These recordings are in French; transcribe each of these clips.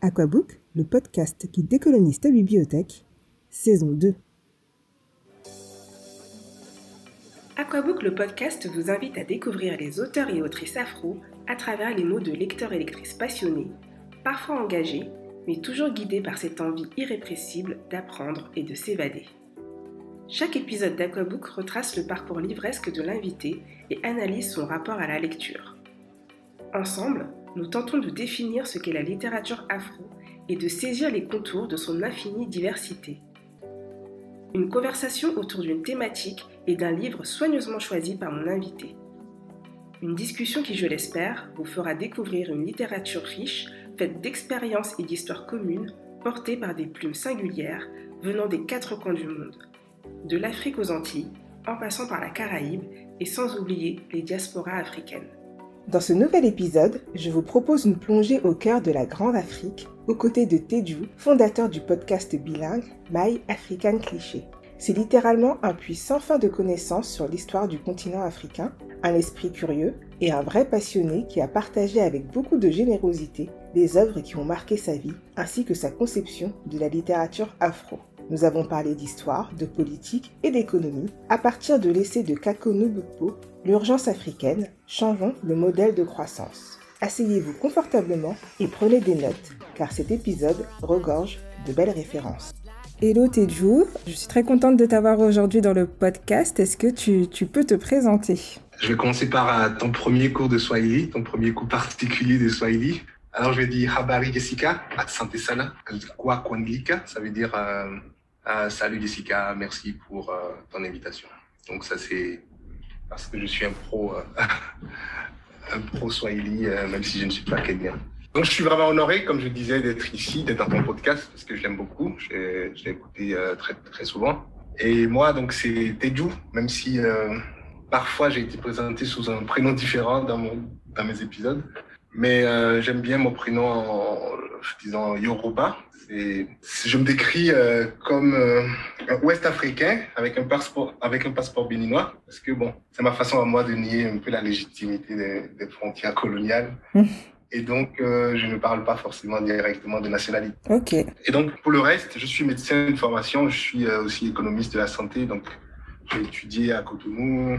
Aquabook, le podcast qui décolonise ta bibliothèque, saison 2. Aquabook, le podcast, vous invite à découvrir les auteurs et autrices afro à travers les mots de lecteurs et lectrices passionnés, parfois engagés, mais toujours guidés par cette envie irrépressible d'apprendre et de s'évader. Chaque épisode d'Aquabook retrace le parcours livresque de l'invité et analyse son rapport à la lecture. Ensemble, nous tentons de définir ce qu'est la littérature afro et de saisir les contours de son infinie diversité. Une conversation autour d'une thématique et d'un livre soigneusement choisi par mon invité. Une discussion qui, je l'espère, vous fera découvrir une littérature riche, faite d'expériences et d'histoires communes, portées par des plumes singulières venant des quatre coins du monde, de l'Afrique aux Antilles, en passant par la Caraïbe et sans oublier les diasporas africaines. Dans ce nouvel épisode, je vous propose une plongée au cœur de la Grande Afrique, aux côtés de Teju, fondateur du podcast bilingue My African Cliché. C'est littéralement un puits sans fin de connaissances sur l'histoire du continent africain, un esprit curieux et un vrai passionné qui a partagé avec beaucoup de générosité les œuvres qui ont marqué sa vie, ainsi que sa conception de la littérature afro. Nous avons parlé d'histoire, de politique et d'économie à partir de l'essai de Kako Nubukpo, L'urgence africaine, changeons le modèle de croissance. Asseyez-vous confortablement et prenez des notes, car cet épisode regorge de belles références. Hello Teju, je suis très contente de t'avoir aujourd'hui dans le podcast. Est-ce que tu, peux te présenter? Je vais commencer par euh, ton premier cours de Swahili, ton premier cours particulier de Swahili. Alors je vais dire Habari Jessica, Asante Sana, Kwa Kwanglika, ça veut dire euh, euh, Salut Jessica, merci pour ton invitation. Donc ça c'est parce que je suis un pro, euh, un pro Swahili, euh, même si je ne suis pas kenyan. Donc, je suis vraiment honoré, comme je disais, d'être ici, d'être dans ton podcast, parce que je l'aime beaucoup. Je l'ai écouté euh, très, très souvent. Et moi, donc, c'est Teju, même si parfois j'ai été présenté sous un prénom différent dans, mon, dans mes épisodes. Mais j'aime bien mon prénom en, disant Yoruba, je me décris euh, comme euh, un Ouest africain avec un passeport avec un passeport béninois parce que bon, c'est ma façon à moi de nier un peu la légitimité des, frontières coloniales. Et donc, euh, je ne parle pas forcément directement de nationalité. Ok. Et donc, pour le reste, je suis médecin de formation, je suis aussi économiste de la santé. Donc, j'ai étudié à Cotonou,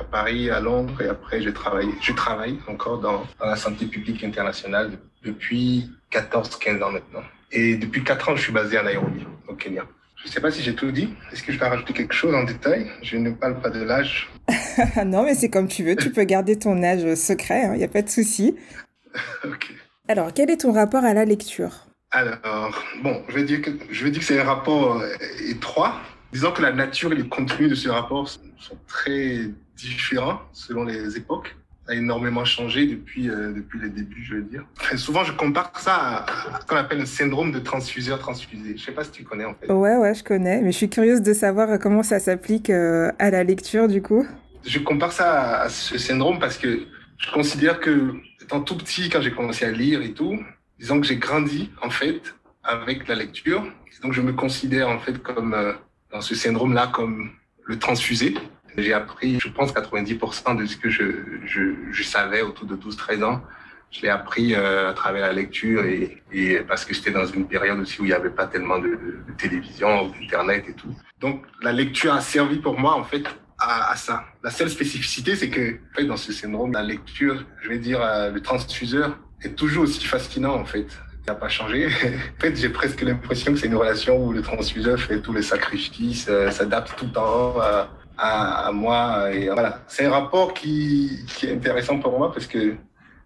à Paris, à Londres, et après, je travaille, je travaille encore dans, dans la santé publique internationale depuis 14-15 ans maintenant. Et depuis quatre ans, je suis basé à Nairobi, au Kenya. Je ne sais pas si j'ai tout dit. Est-ce que je vais rajouter quelque chose en détail? Je ne parle pas de l'âge. non, mais c'est comme tu veux. Tu peux garder ton âge secret. Il hein, n'y a pas de souci. ok. Alors, quel est ton rapport à la lecture? Alors, bon, je vais dire que, je vais dire que c'est un rapport euh, étroit. Disons que la nature et le contenu de ce rapport sont très différents selon les époques a énormément changé depuis, euh, depuis les débuts, je veux dire. Souvent, je compare ça à, ce qu'on appelle un syndrome de transfuseur-transfusé. Je sais pas si tu connais, en fait. Ouais, ouais, je connais. Mais je suis curieuse de savoir comment ça s'applique euh, à la lecture, du coup. Je compare ça à, ce syndrome parce que je considère que, étant tout petit, quand j'ai commencé à lire et tout, disons que j'ai grandi, en fait, avec la lecture. donc, je me considère, en fait, comme, euh, dans ce syndrome-là, comme le transfusé. J'ai appris, je pense, 90% de ce que je, je, je savais autour de 12-13 ans. Je l'ai appris euh, à travers la lecture et, et parce que j'étais dans une période aussi où il n'y avait pas tellement de, de télévision, d'internet et tout. Donc la lecture a servi pour moi en fait à, à ça. La seule spécificité, c'est que en fait, dans ce syndrome, la lecture, je vais dire, euh, le transfuseur est toujours aussi fascinant en fait. N'a pas changé. en fait, j'ai presque l'impression que c'est une relation où le transfuseur fait tous les sacrifices, euh, s'adapte tout le temps. Euh, à, moi. Et voilà, c'est un rapport qui, qui, est intéressant pour moi parce que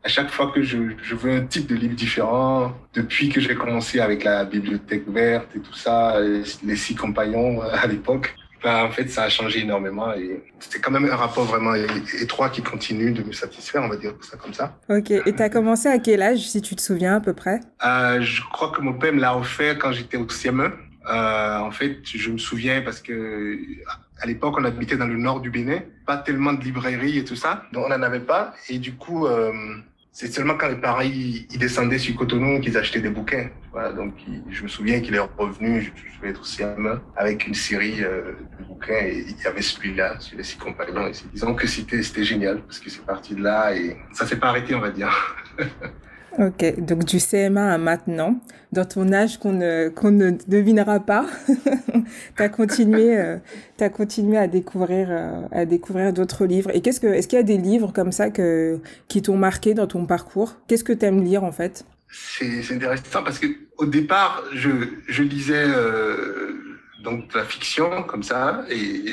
à chaque fois que je, je veux un type de livre différent, depuis que j'ai commencé avec la bibliothèque verte et tout ça, les six compagnons euh, à l'époque, ben, en fait, ça a changé énormément et c'est quand même un rapport vraiment étroit qui continue de me satisfaire, on va dire ça comme ça. Ok, et tu as commencé à quel âge, si tu te souviens à peu près? Euh, Je crois que mon père me l'a offert quand j'étais au CM1. Euh, en fait, je me souviens parce que à l'époque, on habitait dans le nord du Bénin, pas tellement de librairies et tout ça, donc on n'en avait pas. Et du coup, euh, c'est seulement quand les parents ils, descendaient sur Cotonou qu'ils achetaient des bouquins. Voilà, donc je me souviens qu'il est revenu, je, vais être aussi avec une série euh, de bouquins et il y avait celui-là, sur les six compagnons. Et disons que c'était génial parce que c'est parti de là et ça s'est pas arrêté, on va dire. Ok, donc du CM1 à maintenant, dans ton âge qu'on ne, qu'on ne devinera pas, tu as continué, euh, continué à découvrir, euh, à découvrir d'autres livres. Et qu'est-ce que, est-ce qu'il y a des livres comme ça que, qui t'ont marqué dans ton parcours? Qu'est-ce que tu aimes lire en fait? C'est, c'est intéressant parce que au départ, je, je lisais euh, donc de la fiction comme ça. Et,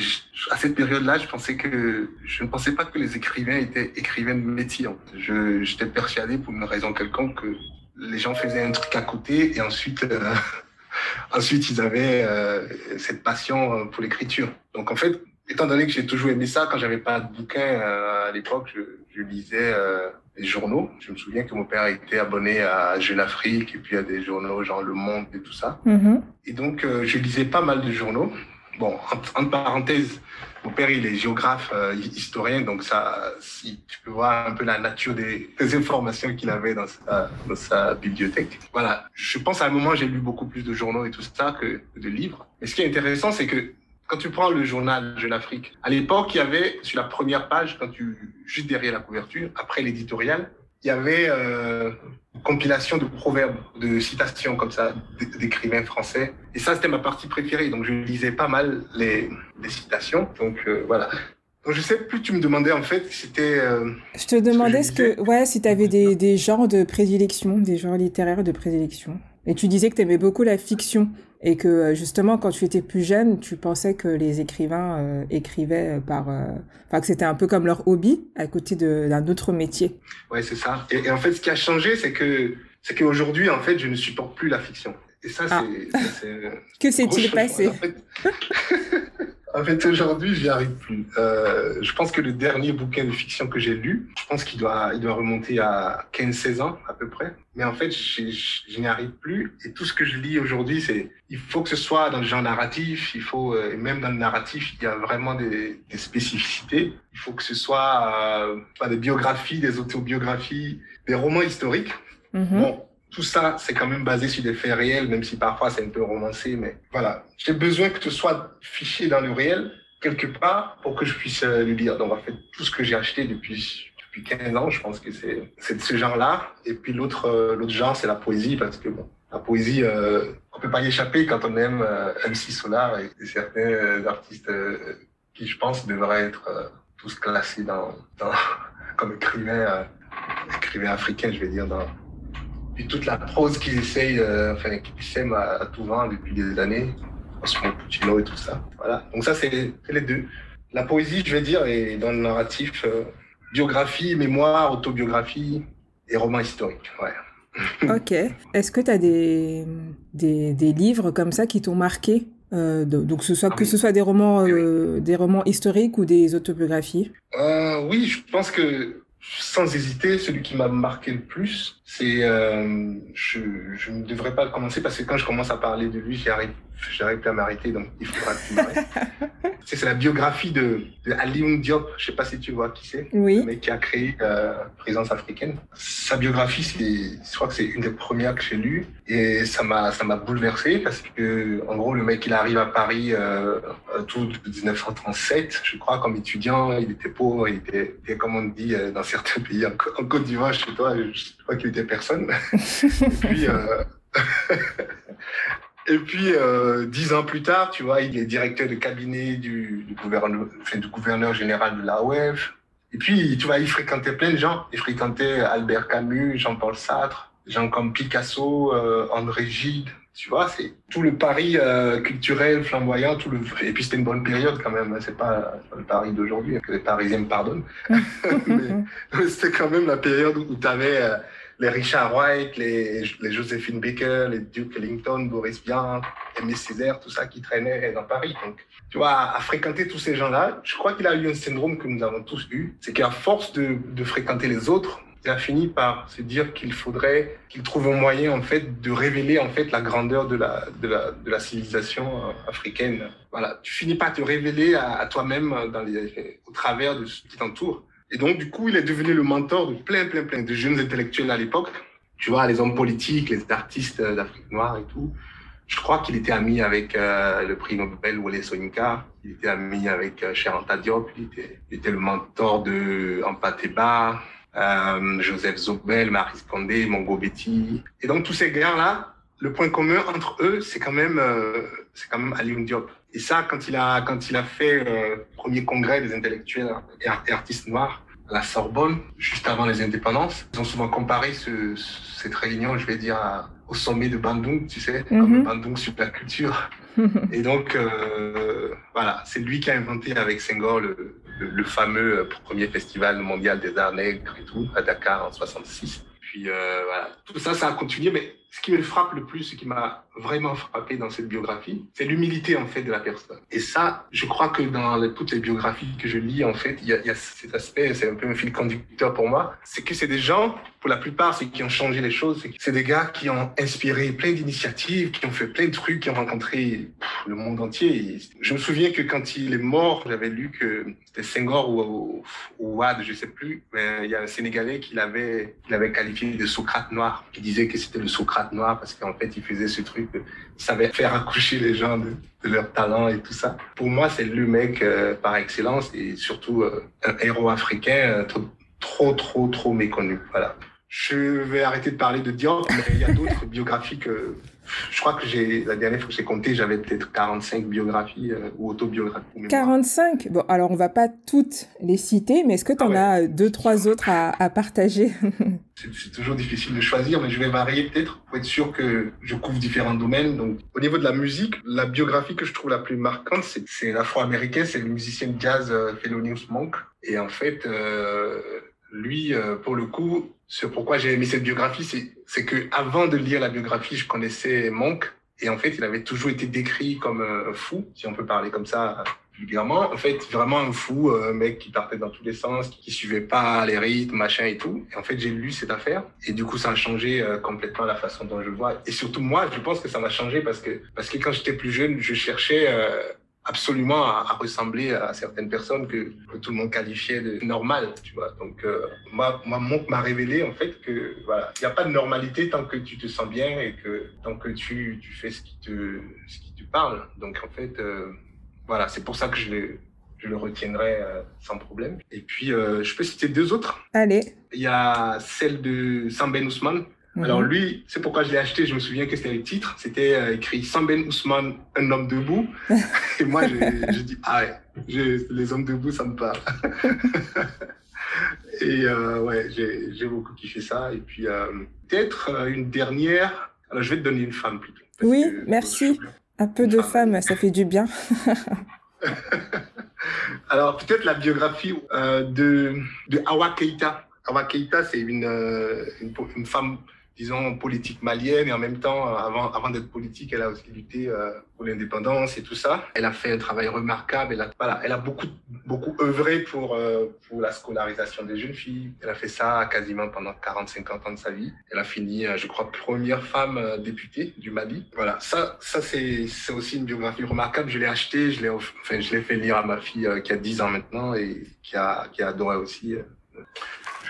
à cette période-là, je pensais que je ne pensais pas que les écrivains étaient écrivains de métier. Je j'étais persuadé pour une raison quelconque que les gens faisaient un truc à côté et ensuite euh, ensuite ils avaient euh, cette passion euh, pour l'écriture. Donc en fait, étant donné que j'ai toujours aimé ça, quand j'avais pas de bouquin à l'époque, je, je lisais des journaux. Je me souviens que mon père était abonné à Jeune Afrique et puis à des journaux genre Le Monde et tout ça. Mm-hmm. Et donc, euh, je lisais pas mal de journaux. Bon, entre, parenthèses, mon père, il est géographe, euh, historien, donc ça, si tu peux voir un peu la nature des, des informations qu'il avait dans sa, dans sa bibliothèque. Voilà. Je pense à un moment, j'ai lu beaucoup plus de journaux et tout ça que de livres. Mais ce qui est intéressant, c'est que quand tu prends le journal Jeune Afrique, à l'époque, il y avait sur la première page, quand tu juste derrière la couverture, après l'éditorial, il y avait euh, une compilation de proverbes, de citations comme ça d'écrivains français. Et ça, c'était ma partie préférée. Donc, je lisais pas mal les, les citations. Donc, euh, voilà. Donc, je sais plus, tu me demandais en fait, c'était. Euh, je te demandais ce que, ouais, si tu avais des, des genres de prédilection, des genres littéraires de prédilection. Et tu disais que tu aimais beaucoup la fiction et que euh, justement quand tu étais plus jeune, tu pensais que les écrivains euh, écrivaient par, euh, enfin que c'était un peu comme leur hobby à côté d'un autre métier. Ouais, c'est ça. Et, en fait, ce qui a changé, c'est que c'est qu'aujourd'hui, en fait, je ne supporte plus la fiction. Et ça, ah. c'est. que s'est-il passé? En fait, aujourd'hui, j'y arrive plus. Euh, je pense que le dernier bouquin de fiction que j'ai lu, je pense qu'il doit, il doit remonter à 15-16 ans à peu près. Mais en fait, je, je, n'y arrive plus. Et tout ce que je lis aujourd'hui, c'est, il faut que ce soit dans le genre narratif. Il faut, euh, et même dans le narratif, il y a vraiment des, des spécificités. Il faut que ce soit euh, des biographies, des autobiographies, des romans historiques. Mm-hmm. Bon, tout ça, c'est quand même basé sur des faits réels, même si parfois c'est un peu romancé. Mais voilà, j'ai besoin que ce soit fiché dans le réel quelque part pour que je puisse euh, le lire. Donc en fait, tout ce que j'ai acheté depuis depuis 15 ans, je pense que c'est de ce genre-là. Et puis l'autre euh, l'autre genre, c'est la poésie parce que bon, la poésie, euh, on peut pas y échapper quand on aime euh, MC Solar et, certains artistes qui, je pense, devraient être tous classés dans, dans comme écrivains écrivains africains, je vais dire dans puis toute la prose qu'ils essayent, euh, enfin, qu'ils sèment à, tout vent depuis des années, Osmo Puccino et tout ça. Voilà. Donc ça, c'est les deux. La poésie, je vais dire, est dans le narratif euh, biographie, mémoire, autobiographie et roman historique. Ouais. ok. Est-ce que tu as des, des, des, livres comme ça qui t'ont marqué euh, donc ce soit, ah que ce soit des romans, des romans historiques ou des autobiographies? Oui, je pense que sans hésiter, celui qui m'a marqué le plus, c'est, euh, je, je ne devrais pas commencer parce que quand je commence à parler de lui, j'arrive, j'arrive plus à m'arrêter, donc il faudra que tu m'arrêtes. c'est, la biographie de, de Alioune Diop. Je sais pas si tu vois qui c'est. Oui. Mec qui a créé euh, Présence africaine. Sa biographie, c'est, je crois que c'est une des premières que j'ai lues et ça m'a, ça m'a bouleversé parce que, en gros, le mec, il arrive à Paris euh, tout 1937, je crois, comme étudiant. Il était pauvre, il était, comme on dit euh, dans certains pays, en, Côte d'Ivoire, chez toi, je crois qu'il était personne. et puis, euh... et puis euh, dix ans plus tard, tu vois, il est directeur de cabinet du, du gouverneur, enfin, du gouverneur général de l'AOF. Et puis, tu vois, il fréquentait plein de gens. Il fréquentait Albert Camus, Jean-Paul Sartre, gens comme Picasso, euh, André Gide. Tu vois, c'est tout le Paris euh, culturel, flamboyant, tout le et puis c'était une bonne période quand même. C'est pas, le Paris d'aujourd'hui que les Parisiens me pardonnent, mais, c'était quand même la période où tu avais euh, les Richard White, les, les Josephine Baker, les Duke Ellington, Boris Vian, Aimé Césaire, tout ça qui traînait dans Paris. Donc, tu vois, à fréquenter tous ces gens-là, je crois qu'il a eu un syndrome que nous avons tous eu, c'est qu'à force de, de fréquenter les autres, il a fini par se dire qu'il faudrait qu'il trouve un moyen en fait de révéler en fait la grandeur de la de la, de la civilisation euh, africaine. Voilà, tu finis par te révéler à, toi-même les, au travers de ce qui t'entoure. Et donc, du coup, il est devenu le mentor de plein, plein, plein de jeunes intellectuels à l'époque. Tu vois, les hommes politiques, les artistes d'Afrique noire et tout. Je crois qu'il était ami avec euh, le prix Nobel Wole Soyinka. Il était ami avec euh, Diop. Il était, il était, le mentor de Ampateba. Euh, Joseph Zobel, Marie Scondé, Mongo Betty. Et donc tous ces gars-là, le point commun entre eux, c'est quand même, euh, c'est quand même Alioune Diop. Et ça, quand il a, quand il a fait euh, premier congrès des intellectuels et artistes noirs la Sorbonne, juste avant les indépendances, ils ont souvent comparé ce, cette réunion, je vais dire, au sommet de Bandung, tu sais, comme mhm. Bandung la culture. et donc, euh, voilà, c'est lui qui a inventé avec Senghor le, le, fameux premier festival mondial des arts nègres et tout, à Dakar en 66. Puis euh, voilà, tout ça, ça a continué, mais ce qui me frappe le plus, ce qui m'a vraiment frappé dans cette biographie, c'est l'humilité en fait de la personne. Et ça, je crois que dans toutes les biographies que je lis, en fait, il y a, cet aspect, c'est un peu un fil conducteur pour moi, c'est que c'est des gens, pour la plupart, c'est qui ont changé les choses, c'est des gars qui ont inspiré plein d'initiatives, qui ont fait plein de trucs, qui ont rencontré le monde entier. je me souviens que quand il est mort, j'avais lu que c'était Senghor ou, ou, Wad, je sais plus, mais il y a un Sénégalais qui l'avait qualifié de Socrate noir, qui disait que c'était le Socrate noir parce qu'en fait, il faisait ce truc, il savait faire accoucher les gens de, leur talent et tout ça. Pour moi, c'est le mec euh, par excellence et surtout euh, un héros africain euh, trop, trop, trop méconnu. Voilà. Je vais arrêter de parler de Diop, mais il y a d'autres biographies que je crois que j'ai la dernière fois que j'ai compté, j'avais peut-être 45 biographies euh, ou autobiographies. 45 Bon, alors on va pas toutes les citer, mais est-ce que tu en ah as deux, trois autres à, à partager? C'est toujours difficile de choisir, mais je vais varier peut-être pour être sûr que je couvre différents domaines. Donc, au niveau de la musique, la biographie que je trouve la plus marquante, c'est l'afro-américain, c'est le musicien de jazz euh, Thelonious Monk. Et en fait, euh, lui, euh, pour le coup, ce pourquoi j'ai aimé cette biographie, c'est que avant de lire la biographie, je connaissais Monk et en fait, il avait toujours été décrit comme un fou, si on peut parler comme ça vulgairement. En fait, vraiment un fou, un mec qui partait dans tous les sens, qui suivait pas les rythmes, machin et tout. Et en fait, j'ai lu cette affaire et du coup, ça a changé euh, complètement la façon dont je vois. Et surtout moi, je pense que ça m'a changé parce que parce que quand j'étais plus jeune, je cherchais euh, absolument à, ressembler à certaines personnes que, tout le monde qualifiait de normales, tu vois. Donc, euh, moi, moi, Monk m'a révélé, en fait, que, voilà, il n'y a pas de normalité tant que tu te sens bien et que tant que tu, tu fais ce qui te, ce qui te parle. Donc, en fait, euh, voilà, c'est pour ça que je le, je le retiendrai euh, sans problème. Et puis, je peux citer deux autres. Allez. Il y a celle de Samben Ousmane, alors lui, c'est pourquoi je l'ai acheté, je me souviens que c'était le titre, c'était euh, écrit Samben Ousmane, un homme debout. Et moi, je, dis, ah ouais, les hommes debout, ça me parle. Et euh, ouais, j'ai beaucoup kiffé ça. Et puis euh, peut-être une dernière, alors je vais te donner une femme plutôt. Oui, merci. Un peu de femme, ça fait du bien. alors peut-être la biographie de, de Awa Keita. Awa Keita, c'est une, une, une, femme disons, politique malienne et en même temps, euh, avant, avant d'être politique, elle a aussi lutté euh, pour l'indépendance et tout ça. Elle a fait un travail remarquable. Elle a, voilà, elle a beaucoup, beaucoup œuvré pour, euh, pour la scolarisation des jeunes filles. Elle a fait ça quasiment pendant 40-50 ans de sa vie. Elle a fini, je crois, première femme députée du Mali. Voilà, ça, ça c'est, aussi une biographie remarquable. Je l'ai acheté, je l'ai, enfin, je l'ai fait lire à ma fille qui a 10 ans maintenant et qui a, qui a adoré aussi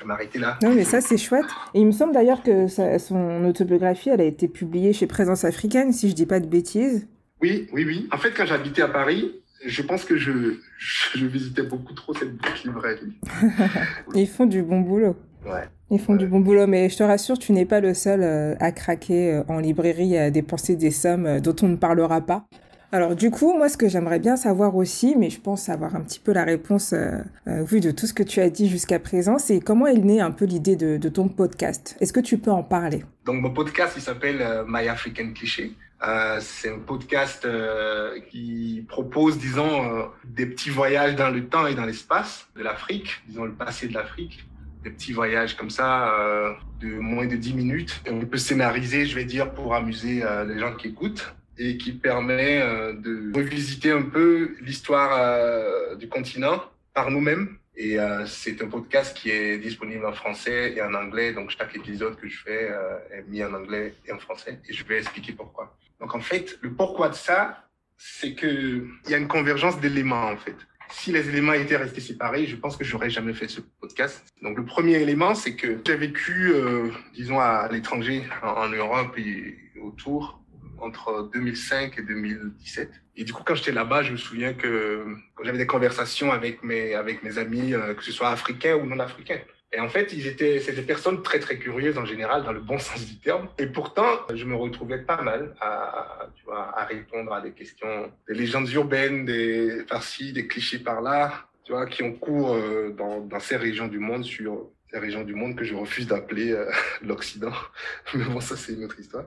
m'arrêter là. Non, mais ça, c'est chouette. Et il me semble d'ailleurs que son autobiographie, elle a été publiée chez Présence africaine, si je dis pas de bêtises. Oui, oui, oui. En fait, quand j'habitais à Paris, je pense que je, je, visitais beaucoup trop cette librairie. Ils font du bon boulot. Ouais. Ils font du bon boulot, mais je te rassure, tu n'es pas le seul euh, à craquer euh, en librairie à dépenser des sommes euh, dont on ne parlera pas. Alors du coup, moi ce que j'aimerais bien savoir aussi, mais je pense avoir un petit peu la réponse euh, euh, vu de tout ce que tu as dit jusqu'à présent, c'est comment est née un peu l'idée de, ton podcast? Est-ce que tu peux en parler? Donc mon podcast, il s'appelle euh, My African Cliché. c'est un podcast qui propose, disons, des petits voyages dans le temps et dans l'espace de l'Afrique, disons le passé de l'Afrique, des petits voyages comme ça de moins de 10 minutes. On peut scénariser, je vais dire, pour amuser les gens qui écoutent et qui permet euh, de revisiter un peu l'histoire euh, du continent par nous-mêmes. Et euh, c'est un podcast qui est disponible en français et en anglais. Donc chaque épisode que je fais est mis en anglais et en français. Et je vais expliquer pourquoi. Donc en fait, le pourquoi de ça, c'est que il y a une convergence d'éléments en fait. Si les éléments étaient restés séparés, je pense que j'aurais jamais fait ce podcast. Donc le premier élément, c'est que j'ai vécu, disons, à l'étranger, en Europe et autour, entre 2005 et 2017. Et du coup, quand j'étais là-bas, je me souviens que j'avais des conversations avec mes, avec mes amis, euh, que ce soit africains ou non africains, Et en fait, ils étaient, des personnes très très curieuses en général, dans le bon sens du terme. Et pourtant, je me retrouvais pas mal à, tu vois, à répondre à des questions, des légendes urbaines, des par-ci, des clichés par-là, tu vois, qui ont cours euh, dans, dans ces régions du monde sur ces régions du monde que je refuse d'appeler euh, l'Occident. Mais bon, ça c'est une autre histoire.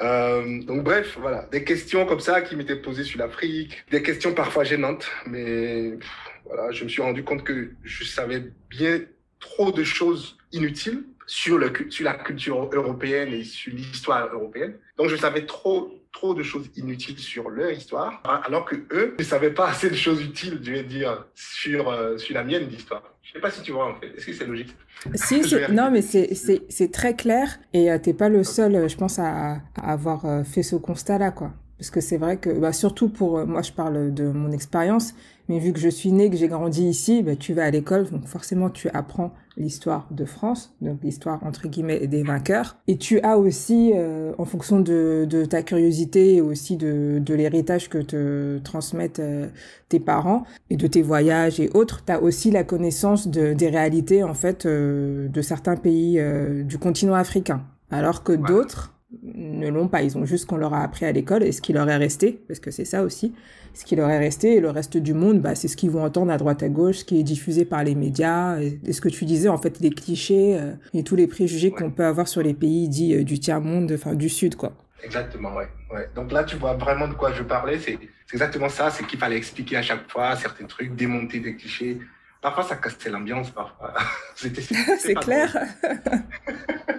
Euh, donc bref, voilà, des questions comme ça qui m'étaient posées sur l'Afrique, des questions parfois gênantes, mais voilà, je me suis rendu compte que je savais bien trop de choses inutiles sur, la culture européenne et sur l'histoire européenne. Donc je savais trop trop de choses inutiles sur leur histoire, alors que eux ne savaient pas assez de choses utiles, je vais dire, sur, euh, sur la mienne d'histoire. Je sais pas si tu vois en fait. Est-ce que c'est logique? Si, non, mais c'est très clair et euh, tu n'es pas le seul, euh, je pense, à, à avoir fait ce constat-là, quoi. Parce que c'est vrai que, bah, surtout pour, moi je parle de mon expérience, mais vu que je suis née, que j'ai grandi ici, bah, tu vas à l'école, donc forcément tu apprends l'histoire de France, donc l'histoire entre guillemets des vainqueurs. Et tu as aussi, euh, en fonction de, de, ta curiosité et aussi de, de l'héritage que te transmettent euh, tes parents et de tes voyages et autres, tu as aussi la connaissance de, des réalités en fait euh, de certains pays du continent africain. Alors que d'autres ne l'ont pas. Ils ont juste qu'on leur a appris à l'école et ce qui leur est resté, parce que c'est ça aussi, ce qui leur est resté et le reste du monde, bah, c'est ce qu'ils vont entendre à droite à gauche, ce qui est diffusé par les médias et, ce que tu disais, en fait, les clichés euh, et tous les préjugés qu'on peut avoir sur les pays dits euh, du tiers-monde, enfin du Sud, quoi. Exactement, ouais. ouais. Donc là, tu vois vraiment de quoi je parlais. C'est exactement ça. C'est qu'il fallait expliquer à chaque fois certains trucs, démonter des clichés. Parfois, ça cassait l'ambiance, parfois. c'est clair.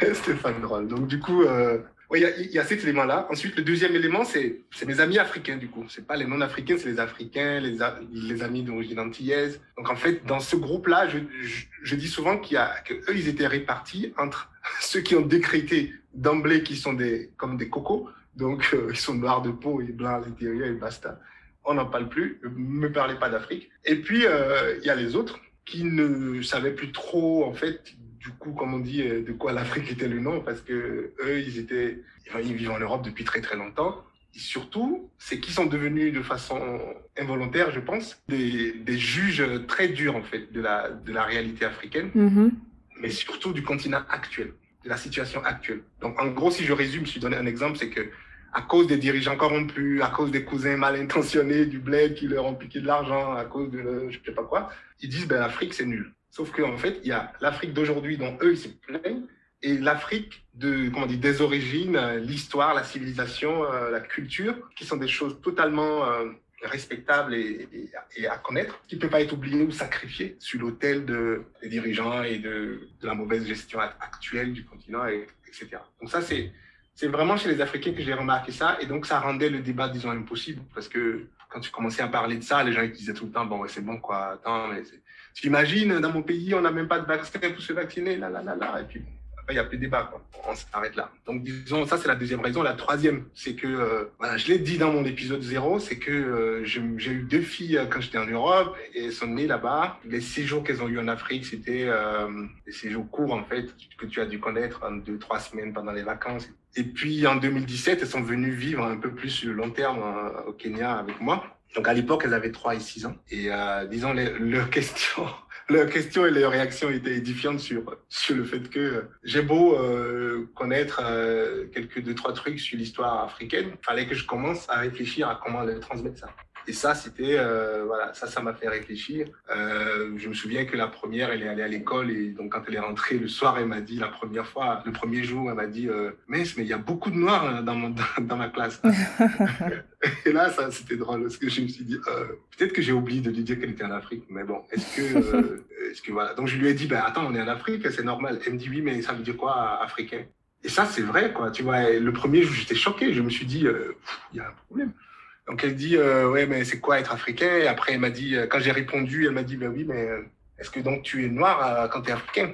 Pas drôle. Donc, du coup, euh, il y, a cet élément-là. Ensuite, le deuxième élément, c'est mes amis africains, du coup. C'est pas les non-africains, c'est les Africains, les, amis d'origine antillaise. Donc, en fait, dans ce groupe-là, je, dis souvent qu'il ils étaient répartis entre ceux qui ont décrété d'emblée qu'ils sont des, comme des cocos. Donc, euh, ils sont noirs de peau et blancs à l'intérieur et basta. On n'en parle plus. Ne me parlez pas d'Afrique. Et puis, euh, il y a les autres qui ne savaient plus trop, en fait, du coup, comme on dit, euh, de quoi l'Afrique était le nom, parce que eux, ils étaient, ils vivent en Europe depuis très très longtemps. Et surtout, c'est qu'ils sont devenus de façon involontaire, je pense, des, des, juges très durs en fait de la de la réalité africaine, mm-hmm. mais surtout du continent actuel, de la situation actuelle. Donc, en gros, si je résume, je vais donner un exemple, c'est que à cause des dirigeants corrompus, à cause des cousins mal intentionnés du bled qui leur ont piqué de l'argent, à cause de je sais pas quoi, ils disent ben l'Afrique c'est nul. Sauf qu'en fait, il y a l'Afrique d'aujourd'hui dont eux, ils se plaignent, et l'Afrique de, comment dire, des origines, euh, l'histoire, la civilisation, euh, la culture, qui sont des choses totalement euh, respectables et, à connaître, qui ne peut pas être oublié ou sacrifié sur l'autel de, des dirigeants et de, la mauvaise gestion actuelle du continent, etc. Donc ça, c'est c'est vraiment chez les Africains que j'ai remarqué ça, et donc ça rendait le débat, disons, impossible, parce que quand tu commençais à parler de ça, les gens ils disaient tout le temps, bon, c'est bon, quoi, attends, mais tu imagines, dans mon pays, on n'a même pas de vaccin pour se vacciner, là, là, là, là, et puis il n'y a plus de débat, quoi. On s'arrête là. Donc, disons, ça, c'est la deuxième raison. La troisième, c'est que, euh, voilà, je l'ai dit dans mon épisode zéro, c'est que euh, j'ai eu deux filles euh, quand j'étais en Europe et elles sont nées là-bas. Les séjours qu'elles ont eu en Afrique, c'était des séjours courts, en fait, que tu as dû connaître en deux, trois semaines pendant les vacances. Et puis, en 2017, elles sont venues vivre un peu plus long terme au Kenya avec moi. Donc, à l'époque, elles avaient 3 et 6 ans. Et disons, les, leurs questions leurs questions et leurs réactions étaient édifiantes sur, sur le fait que j'ai beau euh, connaître euh, quelques deux, trois trucs sur l'histoire africaine, fallait que je commence à réfléchir à comment leur transmettre ça. Et ça, c'était, euh, voilà, ça, ça m'a fait réfléchir. Euh, je me souviens que la première, elle est allée à l'école et donc quand elle est rentrée le soir, elle m'a dit la première fois, le premier jour, elle m'a dit, euh, mais mais il y a beaucoup de noirs hein, dans, mon, dans, ma classe. et là, ça, c'était drôle parce que je me suis dit, euh, peut-être que j'ai oublié de lui dire qu'elle était en Afrique, mais bon, est-ce que, est-ce que voilà. Donc je lui ai dit, ben attends, on est en Afrique, c'est normal. Elle me dit oui, mais ça veut dire quoi, africain? Et ça, c'est vrai, quoi. Tu vois, le premier jour, j'étais choqué. Je me suis dit, il y a un problème. Donc elle dit euh, ouais mais c'est quoi être africain? Et après elle m'a dit euh, quand j'ai répondu elle m'a dit ben oui mais euh, est-ce que donc tu es noir euh, quand tu es africain?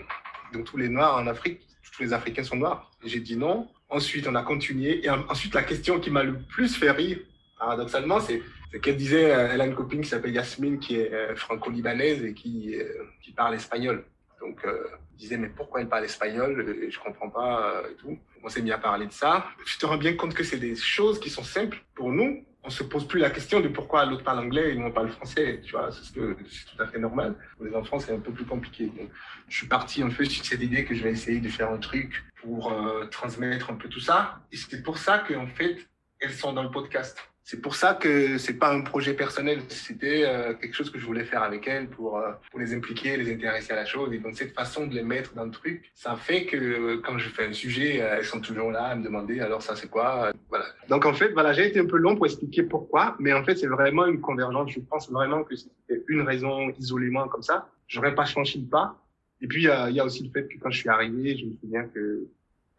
Donc tous les noirs en Afrique tous les Africains sont noirs. J'ai dit non. Ensuite on a continué et ensuite la question qui m'a le plus fait rire paradoxalement c'est qu'elle disait elle a une copine qui s'appelle Yasmine qui est franco-libanaise et qui qui parle espagnol. Donc euh, disait mais pourquoi elle parle espagnol? Je comprends pas et tout. On s'est mis à parler de ça. Je te rends bien compte que c'est des choses qui sont simples pour nous on se pose plus la question de pourquoi l'autre parle anglais et nous on parle français. Tu vois, c'est tout à fait normal. Pour les enfants, c'est un peu plus compliqué. Donc, je suis parti un peu sur cette idée que je vais essayer de faire un truc pour euh, transmettre un peu tout ça. Et c'est pour ça qu'en fait, elles sont dans le podcast. C'est pour ça que c'est pas un projet personnel, c'était euh, quelque chose que je voulais faire avec elles pour, euh, pour les impliquer, les intéresser à la chose. Et donc cette façon de les mettre dans le truc, ça fait que euh, quand je fais un sujet, elles sont toujours là à me demander alors ça c'est quoi Voilà. Donc en fait, voilà, j'ai été un peu long pour expliquer pourquoi, mais en fait c'est vraiment une convergence. Je pense vraiment que c'était une raison isolément comme ça. J'aurais pas franchi le pas. Et puis il y a aussi le fait que quand je suis arrivé, je me souviens que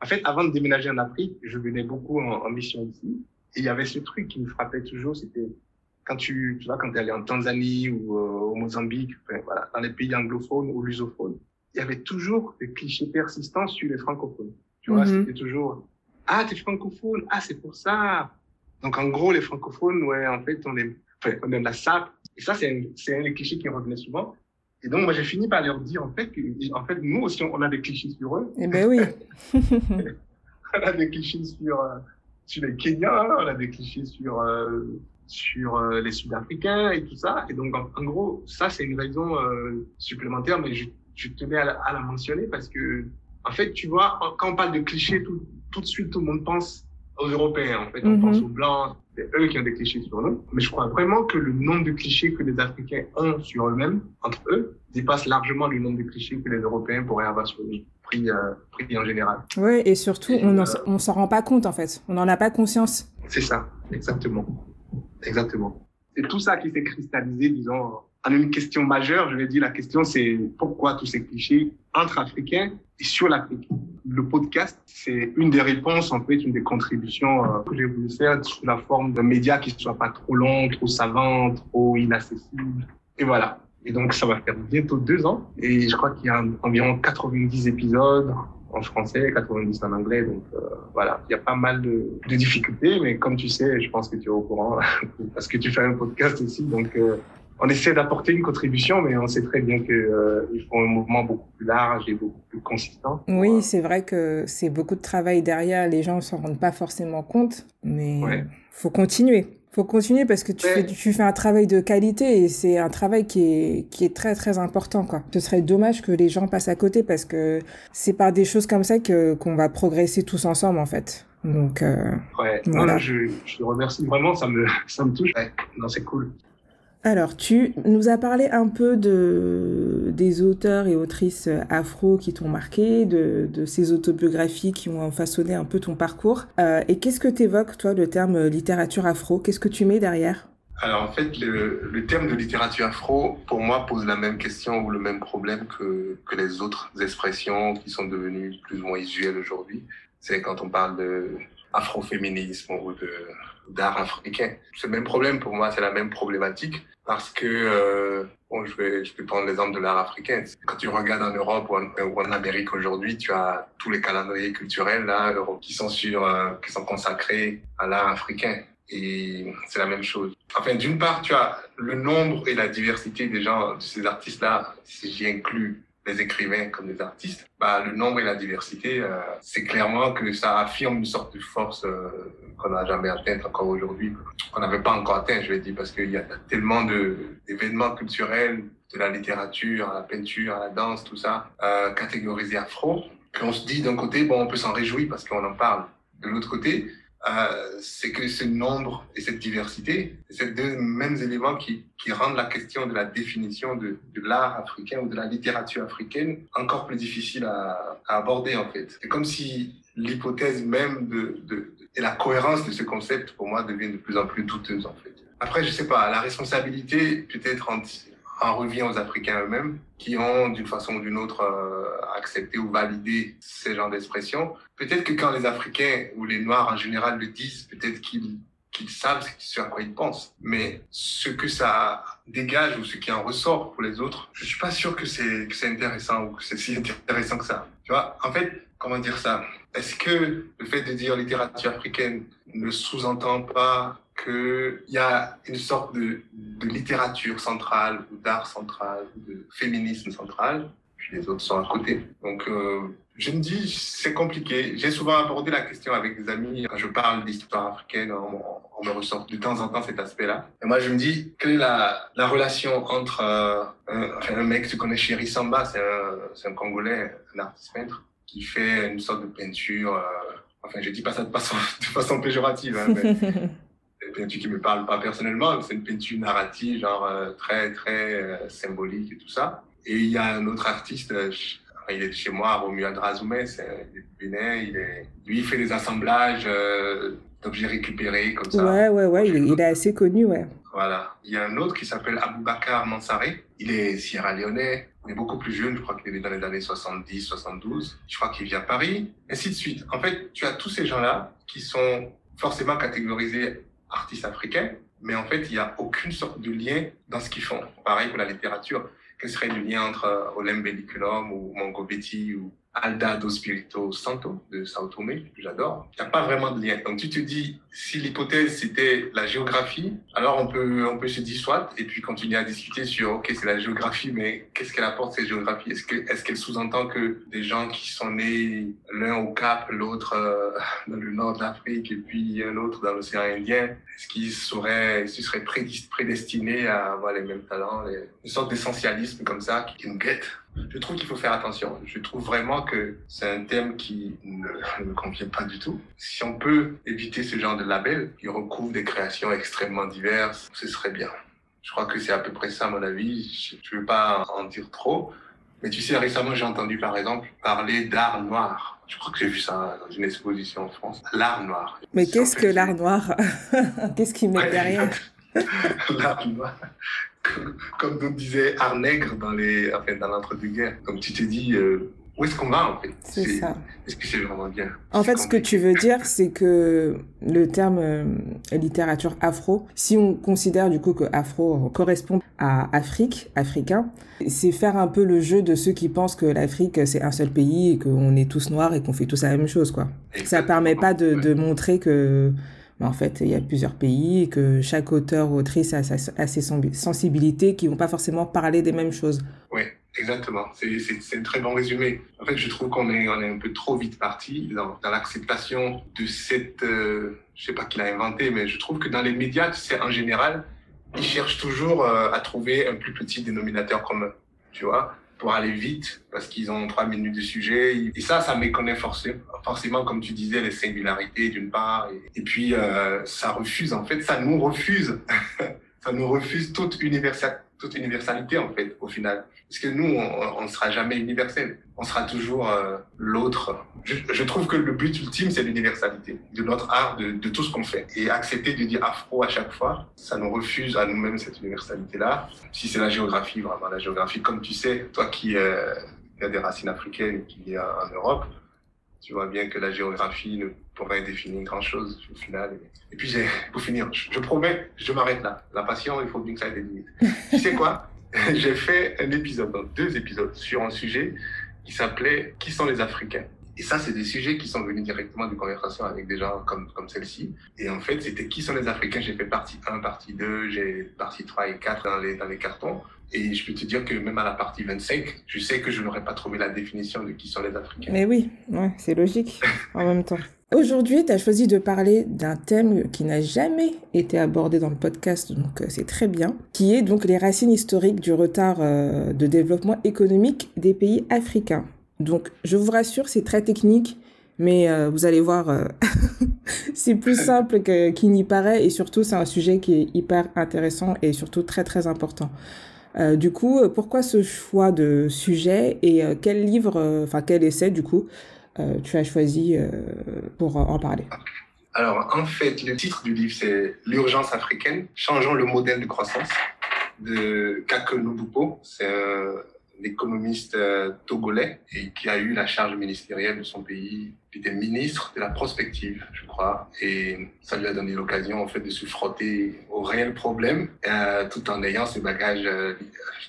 en fait, avant de déménager en Afrique, je venais beaucoup en mission ici. Et il y avait ce truc qui me frappait toujours, c'était quand tu, tu vois, quand tu allé en Tanzanie ou euh, au Mozambique, enfin, voilà, dans les pays anglophones ou lusophones, il y avait toujours des clichés persistants sur les francophones. Tu vois, mhm. c'était toujours ah t'es francophone, ah c'est pour ça. Donc en gros les francophones, ouais, en fait on aime, enfin, on aime la sape. Et ça c'est c'est un des clichés qui revenait souvent. Et donc moi j'ai fini par leur dire en fait que en fait nous aussi on a des clichés sur eux. Eh ben oui. on a des clichés sur euh, sur les Kenyans, on a des clichés sur euh, sur euh, les Sud-Africains et tout ça. Et donc, en, gros, ça, c'est une raison euh, supplémentaire, mais je, je tenais à la, à la, mentionner parce que, en fait, tu vois, quand on parle de clichés, tout, tout de suite, tout le monde pense aux Européens. En fait, on pense mhm. aux Blancs, c'est eux qui ont des clichés sur nous. Mais je crois vraiment que le nombre de clichés que les Africains ont sur eux-mêmes, entre eux, dépasse largement le nombre de clichés que les Européens pourraient avoir sur nous. Euh, pris, en général. Oui, et surtout, on ne euh, s'en rend pas compte en fait. On n'en a pas conscience. C'est ça, exactement. Exactement. C'est tout ça qui s'est cristallisé, disons, en une question majeure. Je vais dire, la question, c'est pourquoi tous ces clichés entre Africains et sur l'Afrique. Le podcast, c'est une des réponses, en fait, une des contributions euh, que j'ai voulu faire sous la forme d'un média qui ne soit pas trop long, trop savant, trop inaccessible. Et voilà. Et donc, ça va faire bientôt deux ans. Et je crois qu'il y a environ 90 épisodes en français, 90 en anglais. Donc, euh, voilà, il y a pas mal de, de, difficultés. Mais comme tu sais, je pense que tu es au courant parce que tu fais un podcast aussi. Donc, euh, on essaie d'apporter une contribution, mais on sait très bien qu'il euh, faut un mouvement beaucoup plus large et beaucoup plus consistant. Oui, c'est vrai que c'est beaucoup de travail derrière. Les gens ne s'en rendent pas forcément compte, mais il faut continuer faut continuer parce que tu, fais, tu fais un travail de qualité et c'est un travail qui est, qui est très très important quoi. Ce serait dommage que les gens passent à côté parce que c'est par des choses comme ça que qu'on va progresser tous ensemble en fait. Donc euh, ouais, voilà. je, je te remercie vraiment, ça me ça me touche. Ouais, non, c'est cool. Alors, tu nous as parlé un peu de, des auteurs et autrices afro qui t'ont marqué, de, ces autobiographies qui ont façonné un peu ton parcours. Euh, et qu'est-ce que t'évoques, toi, le terme littérature afro? Qu'est-ce que tu mets derrière? Alors en fait, le, terme de littérature afro, pour moi, pose la même question ou le même problème que, les autres expressions qui sont devenues plus ou moins usuelles aujourd'hui. C'est quand on parle de ou de d'art africain. C'est le même problème pour moi, c'est la même problématique parce que euh, bon, je vais je vais prendre l'exemple de l'art africain. Quand tu regardes en Europe ou en, Amérique aujourd'hui, tu as tous les calendriers culturels là qui sont sur euh, qui sont consacrés à l'art africain et c'est la même chose. Enfin, d'une part, tu as le nombre et la diversité des gens, de ces artistes-là, si j'y inclus les écrivains comme les artistes, bah, le nombre et la diversité, euh, c'est clairement que ça affirme une sorte de force euh, qu'on n'a jamais atteinte encore aujourd'hui, qu'on n'avait pas encore atteint, je vais dire, parce qu'il y a tellement d'événements culturels, de la littérature, à la peinture, à la danse, tout ça, euh, catégorisé afro, qu'on se dit d'un côté, bon, on peut s'en réjouir parce qu'on en parle. De l'autre côté, euh, c'est que ce nombre et cette diversité, c'est ces deux mêmes éléments qui, rendent la question de la définition de, de l'art africain ou de la littérature africaine encore plus difficile à, à aborder en fait. C'est comme si l'hypothèse même de, de, et la cohérence de ce concept pour moi devient de plus en plus douteuse en fait. Après, je sais pas, la responsabilité peut-être en revient aux Africains eux-mêmes qui ont d'une façon ou d'une autre euh, accepté ou validé ces genres d'expressions. Peut-être que quand les Africains ou les Noirs en général le disent, peut-être qu'ils qu'ils savent ce à quoi ils pensent. Mais ce que ça dégage ou ce qui en ressort pour les autres, je suis pas sûr que c'est que c'est intéressant ou que c'est si intéressant que ça. Tu vois, en fait, comment dire ça? Est-ce que le fait de dire littérature africaine ne sous-entend pas qu'il y a une sorte de, littérature centrale ou d'art central, de féminisme central, puis les autres sont à côté. Donc, euh, je me dis, c'est compliqué. J'ai souvent abordé la question avec des amis quand je parle d'histoire africaine on me ressort de temps en temps cet aspect-là. Et moi, je me dis, quelle est la, la relation entre euh, un, un, mec, tu connais Chéri Samba, c'est un, un Congolais, un artiste peintre, qui fait une sorte de peinture, euh, enfin, je dis pas ça de façon, de façon péjorative, hein, mais une peinture qui me parle pas personnellement, c'est une peinture narrative, genre euh, très, très euh, symbolique et tout ça. Et il y a un autre artiste, il est chez moi, Romuald Razoumé, c'est Bénin, il est, lui, il fait des assemblages d'objets récupérés comme ça. Ouais, ouais, ouais, il est, il est, assez connu, ouais. Voilà. Il y a un autre qui s'appelle Aboubakar Mansaré. Il est sierra-léonais. Est beaucoup plus jeune. Je crois qu'il est dans les années 70, 72. Je crois qu'il vit à Paris. Ainsi de suite. En fait, tu as tous ces gens-là qui sont forcément catégorisés artistes africains. Mais en fait, il n'y a aucune sorte de lien dans ce qu'ils font. Pareil pour la littérature quel serait le lien entre euh, Olem Belliculum ou Mongo Betty ou Alda do Spirito Santo de Sao Tomé, que j'adore. Il n'y a pas vraiment de lien. Donc tu te dis, si l'hypothèse c'était la géographie, alors on peut, on peut se soit, et puis continuer à discuter sur, ok, c'est la géographie, mais qu'est-ce qu'elle apporte cette géographie? Est-ce que, est-ce qu'elle sous-entend que des gens qui sont nés l'un au Cap, l'autre euh, dans le nord de l'Afrique, et puis un autre dans l'océan Indien, est-ce qu'ils seraient, est-ce seraient prédestinés à avoir les mêmes talents, une sorte d'essentialisme comme ça qui nous guette? Je trouve qu'il faut faire attention. Je trouve vraiment que c'est un thème qui ne, me convient pas du tout. Si on peut éviter ce genre de label qui recouvre des créations extrêmement diverses, ce serait bien. Je crois que c'est à peu près ça, à mon avis. Je ne veux pas en dire trop. Mais tu sais, récemment, j'ai entendu, par exemple, parler d'art noir. Je crois que j'ai vu ça dans une exposition en France. L'art noir. Mais qu'est-ce que l'art noir? Qu'est-ce qu'il met derrière? L'art noir comme nous disait art nègre dans les, enfin, dans l'entre-deux-guerres. Comme tu te dis, euh, où est-ce qu'on va en fait? C'est ça. Est-ce que c'est vraiment bien? En fait, ce que tu veux dire, c'est que le terme euh, littérature afro, si on considère du coup que afro correspond à Afrique, africain, c'est faire un peu le jeu de ceux qui pensent que l'Afrique c'est un seul pays et qu'on est tous noirs et qu'on fait tous la même chose, quoi. Exactement. Ça permet pas de, de montrer que en fait, il y a plusieurs pays et que chaque auteur ou autrice a, ses sensibilités qui vont pas forcément parler des mêmes choses. Oui, exactement. C'est un très bon résumé. En fait, je trouve qu'on est, on est un peu trop vite parti dans, l'acceptation de cette... Euh, je sais pas qui l'a inventé, mais je trouve que dans les médias, c'est en général, ils cherchent toujours euh, à trouver un plus petit dénominateur commun. Tu vois pour aller vite parce qu'ils ont trois minutes de sujet. Et ça, ça méconnaît forcément, forcément comme tu disais, les singularités d'une part. Et, puis, euh, ça refuse, en fait, ça nous refuse, ça nous refuse toute universalité toute universalité en fait au final. Parce que nous, on ne sera jamais universel. On sera toujours euh, l'autre. Je, trouve que le but ultime, c'est l'universalité de notre art, de, tout ce qu'on fait. Et accepter de dire afro à chaque fois, ça nous refuse à nous-mêmes cette universalité-là. Si c'est la géographie, vraiment la géographie, comme tu sais, toi qui euh, as des racines africaines qui vit en Europe, tu vois bien que la géographie ne pourrait définir grand-chose au final. Et puis, pour finir, je, promets, je m'arrête là. La passion, il faut bien que ça ait des limites. tu sais quoi? J'ai fait un épisode, deux épisodes, sur un sujet qui s'appelait Qui sont les Africains? Et ça, c'est des sujets qui sont venus directement de conversations avec des gens comme, comme celle-ci. Et en fait, c'était qui sont les Africains? J'ai fait partie 1, partie 2, j'ai partie 3 et 4 dans les, dans les cartons. Et je peux te dire que même à la partie 25, je sais que je n'aurais pas trouvé la définition de qui sont les Africains. Mais oui, ouais, c'est logique en même temps. Aujourd'hui, tu as choisi de parler d'un thème qui n'a jamais été abordé dans le podcast, donc euh, c'est très bien, qui est donc les racines historiques du retard euh, de développement économique des pays africains. Donc, je vous rassure, c'est très technique, mais euh, vous allez voir, c'est plus simple qu'il n'y paraît, et surtout, c'est un sujet qui est hyper intéressant et surtout très très important. Euh, du coup, pourquoi ce choix de sujet et quel livre, enfin quel essai du coup, tu as choisi pour en parler? Alors, en fait, le titre du livre, c'est L'urgence africaine, changeons le modèle de croissance de Kake Nubupo. C'est un l'économiste euh, togolais et qui a eu la charge ministérielle de son pays. Il était ministre de la prospective, je crois, et ça lui a donné l'occasion en fait de se frotter aux réels problèmes, euh, tout en ayant ce bagage, euh,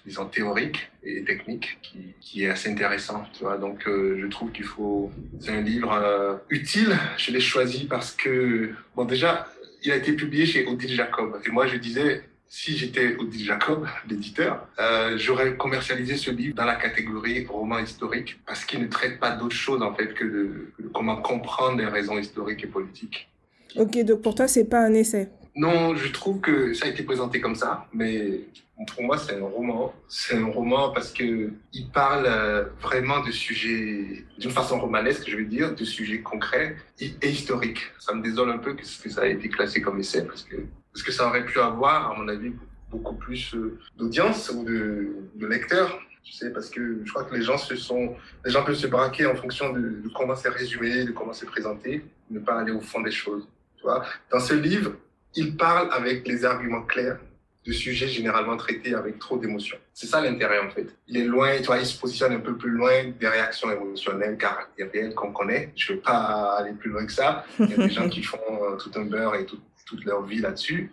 disons théorique et technique qui, est assez intéressant. Donc, euh, je trouve qu'il faut, c'est un livre utile. Je l'ai choisi parce que, bon, déjà, il a été publié chez Odile Jacob, et moi je disais si j'étais Odile Jacob, l'éditeur, euh, j'aurais commercialisé ce livre dans la catégorie roman historique parce qu'il ne traite pas d'autre chose en fait que de, comment comprendre les raisons historiques et politiques. Ok, donc pour toi, c'est pas un essai Non, je trouve que ça a été présenté comme ça, mais pour moi, c'est un roman. C'est un roman parce que il parle euh, vraiment de sujets, d'une façon romanesque, je veux dire, de sujets concrets et, historiques. Ça me désole un peu que, ça a été classé comme essai parce que, parce que ça aurait pu avoir, à mon avis, beaucoup plus euh, d'audience ou de, de lecteurs. Tu sais, parce que je crois que les gens se sont, les gens peuvent se braquer en fonction de, comment c'est résumé, de comment c'est présenté, ne pas aller au fond des choses. Tu vois, dans ce livre, il parle avec les arguments clairs de sujets généralement traités avec trop d'émotions. C'est ça l'intérêt en fait. Il est loin, tu vois, il se positionne un peu plus loin des réactions émotionnelles caractérielles qu'on connaît. Je ne veux pas aller plus loin que ça. Il y a des gens qui font euh, tout un beurre et toute leur vie là-dessus,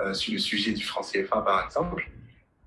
euh, sur le sujet du franc CFA par exemple.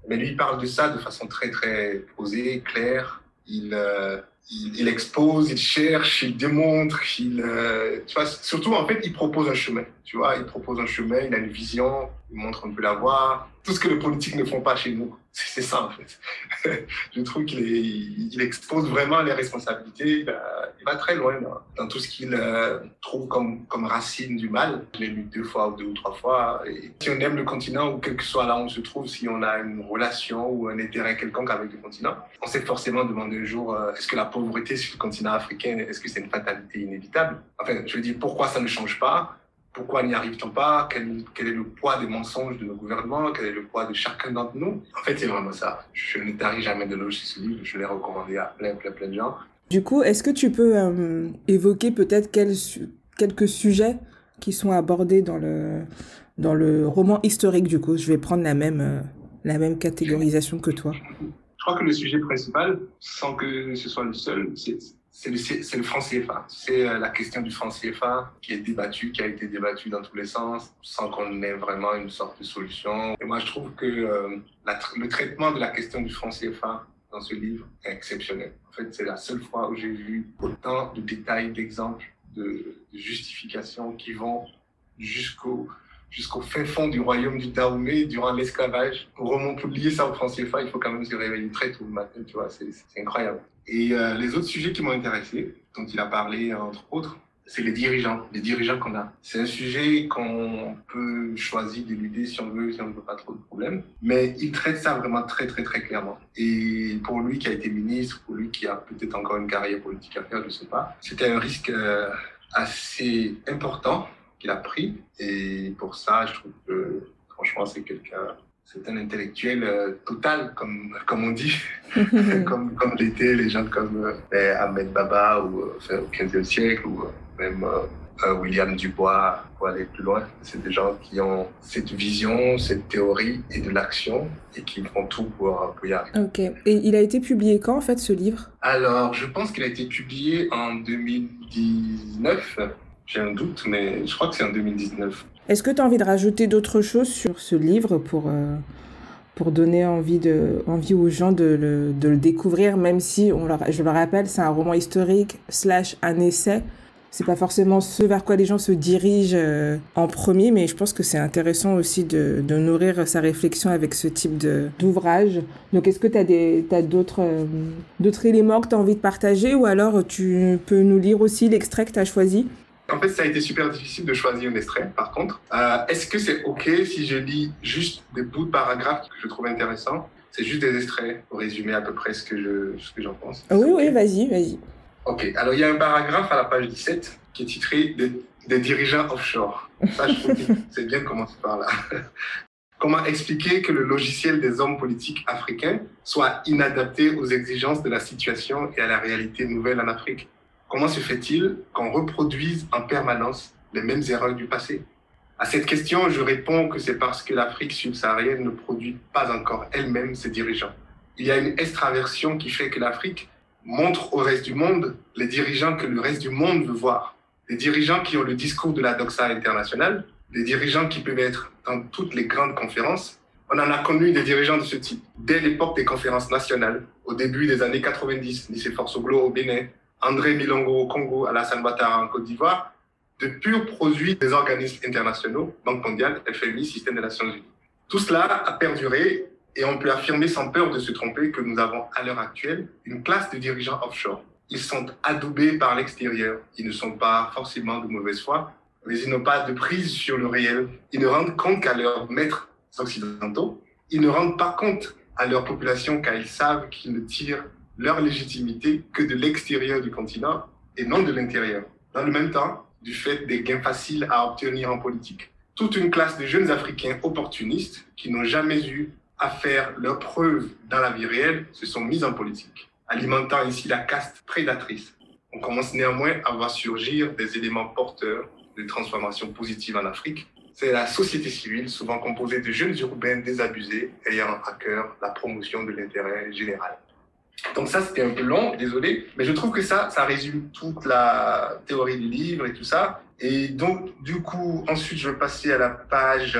Mais lui, il parle de ça de façon très très posée, claire. Il, euh, il, expose, il cherche, il démontre, il, euh, surtout en fait, il propose un chemin. Tu vois, il propose un chemin, il a une vision, il montre un peu la voie. Tout ce que les politiques ne font pas chez nous, c'est ça en fait. Je trouve qu'il il expose vraiment les responsabilités. Il va, il va très loin dans, dans tout ce qu'il euh, trouve comme, racine du mal. Je l'ai lu deux fois ou deux ou trois fois. Si on aime le continent ou quel que soit là où on se trouve, si on a une relation ou un intérêt quelconque avec le continent, on s'est forcément demandé un jour euh, est-ce que la pauvreté sur le continent africain, est-ce que c'est une fatalité inévitable? Enfin, je veux dire, pourquoi ça ne change pas? Pourquoi n'y arrive-t-on pas? Quel, quel, est le poids des mensonges de nos gouvernements? Quel est le poids de chacun d'entre nous? En fait, c'est vraiment ça. Je ne tarie jamais de loger ce livre. Je l'ai recommandé à plein, plein, plein de gens. Du coup, est-ce que tu peux euh, évoquer peut-être quel, quelques sujets qui sont abordés dans le, dans le roman historique du coup? Je vais prendre la même, euh, la même catégorisation que toi. Je crois que le sujet principal, sans que ce soit le seul, c'est c'est le, le, franc CFA. C'est euh, la question du franc CFA qui est débattue, qui a été débattue dans tous les sens, sans qu'on ait vraiment une sorte de solution. Et moi, je trouve que euh, le traitement de la question du franc CFA dans ce livre est exceptionnel. En fait, c'est la seule fois où j'ai vu autant de détails, d'exemples, de, justifications qui vont jusqu'au jusqu'au fin fond du royaume du Dahomey durant l'esclavage. Pour lier ça au franc CFA, il faut quand même se réveiller très tôt le matin, tu vois, c'est incroyable. Et euh, les autres sujets qui m'ont intéressé, dont il a parlé entre autres, c'est les dirigeants, les dirigeants qu'on a. C'est un sujet qu'on peut choisir d'éluder si on veut, si on ne veut pas trop de problèmes. Mais il traite ça vraiment très, très, très clairement. Et pour lui qui a été ministre, pour lui qui a peut-être encore une carrière politique à faire, je ne sais pas, c'était un risque euh, assez important qu'il a pris. Et pour ça, je trouve que franchement, c'est quelqu'un c'est un intellectuel euh, total, comme, comme on dit, comme, comme l'étaient les gens comme euh, ben, Ahmed Baba ou, euh, au XVe siècle, ou même William Dubois, pour aller plus loin. C'est des gens qui ont cette vision, cette théorie et de l'action et qui font tout pour, pour y arriver. Ok. Et il a été publié quand, en fait, ce livre? Alors, je pense qu'il a été publié en 2019. J'ai un doute, mais je crois que c'est en 2019. Est-ce que tu as envie de rajouter d'autres choses sur ce livre pour, euh, pour donner envie, de, envie aux gens de le, de le découvrir, même si, on je le rappelle, c'est un roman historique slash un essai. C'est pas forcément ce vers quoi les gens se dirigent euh, en premier, mais je pense que c'est intéressant aussi de, de, nourrir sa réflexion avec ce type d'ouvrage. Donc, est-ce que tu as, euh, d'autres éléments que tu as envie de partager ou alors tu peux nous lire aussi l'extrait que tu as choisi? En fait, ça a été super difficile de choisir un extrait, par contre. Euh, Est-ce que c'est OK si je lis juste des bouts de paragraphes que je trouve intéressants? C'est juste des extraits pour résumer à peu près ce que je, j'en pense. Oui, oui, vas-y, vas-y. OK. Alors, il y a un paragraphe à la page 17 qui est titré des, des dirigeants offshore. Ça, je trouve que c'est bien de commencer par là. Comment expliquer que le logiciel des hommes politiques africains soit inadapté aux exigences de la situation et à la réalité nouvelle en Afrique? Comment se fait-il qu'on reproduise en permanence les mêmes erreurs du passé? À cette question, je réponds que c'est parce que l'Afrique subsaharienne ne produit pas encore elle-même ses dirigeants. Il y a une extraversion qui fait que l'Afrique montre au reste du monde les dirigeants que le reste du monde veut voir. Des dirigeants qui ont le discours de la doxa internationale, des dirigeants qui peuvent être dans toutes les grandes conférences. On en a connu des dirigeants de ce type dès l'époque des conférences nationales, au début des années 90, Nice Force-Glo au Bénin, André Milongo au Congo, Alassane Ouattara en Côte d'Ivoire, de purs produits des organismes internationaux, Banque mondiale, FMI, Système des Nations Unies. Tout cela a perduré et on peut affirmer sans peur de se tromper que nous avons à l'heure actuelle une classe de dirigeants offshore. Ils sont adoubés par l'extérieur. Ils ne sont pas forcément de mauvaise foi, mais ils n'ont pas de prise sur le réel. Ils ne rendent compte qu'à leurs maîtres occidentaux, ils ne rendent pas compte à leur population car ils savent qu'ils ne tirent leur légitimité que de l'extérieur du continent et non de l'intérieur. Dans le même temps, du fait des gains faciles à obtenir en politique. Toute une classe de jeunes Africains opportunistes qui n'ont jamais eu à faire leurs preuves dans la vie réelle se sont mis en politique, alimentant ainsi la caste prédatrice. On commence néanmoins à voir surgir des éléments porteurs de transformation positive en Afrique. C'est la société civile, souvent composée de jeunes urbains désabusés, ayant à cœur la promotion de l'intérêt général. Donc ça, c'était un peu long, désolé, mais je trouve que ça, ça résume toute la théorie du livre et tout ça. Et donc, du coup, ensuite, je vais passer à la page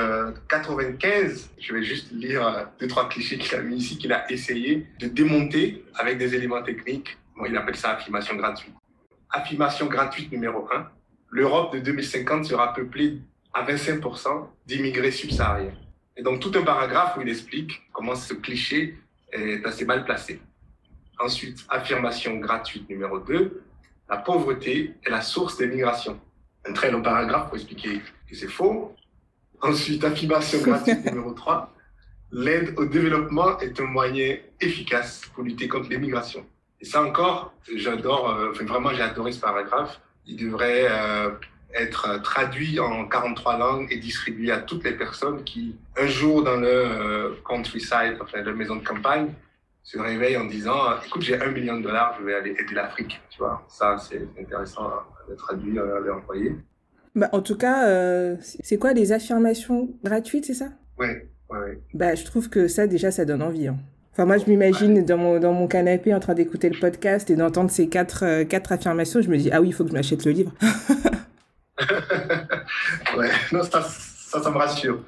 95. Euh, je vais juste lire euh, deux, trois clichés qu'il a mis ici, qu'il a essayé de démonter avec des éléments techniques. Bon, il appelle ça affirmation gratuite. Affirmation gratuite numéro 1. L'Europe de 2050 sera peuplée à 25% d'immigrés subsahariens. Et donc, tout un paragraphe où il explique comment ce cliché est assez mal placé. Ensuite, affirmation gratuite numéro 2, la pauvreté est la source des migrations. Un très long paragraphe pour expliquer que c'est faux. Ensuite, affirmation gratuite numéro 3, l'aide au développement est un moyen efficace pour lutter contre l'immigration. Et ça encore, j'adore, euh, enfin, vraiment j'ai adoré ce paragraphe. Il devrait euh, être traduit en 43 langues et distribué à toutes les personnes qui, un jour dans le euh, countryside, enfin leur maison de campagne, se réveille en disant écoute j'ai un million de dollars je vais aller aider l'Afrique tu vois ça c'est intéressant à, traduire à les employer bah, en tout cas euh, c'est quoi les affirmations gratuites c'est ça? Ouais ouais, bah je trouve que ça déjà ça donne envie hein. Enfin, moi, je m'imagine dans, mon, dans mon canapé en train d'écouter le podcast et d'entendre ces quatre, euh, quatre affirmations. Je me dis, ah oui, il faut que je m'achète le livre. ouais, non, ça, ça, ça, me rassure.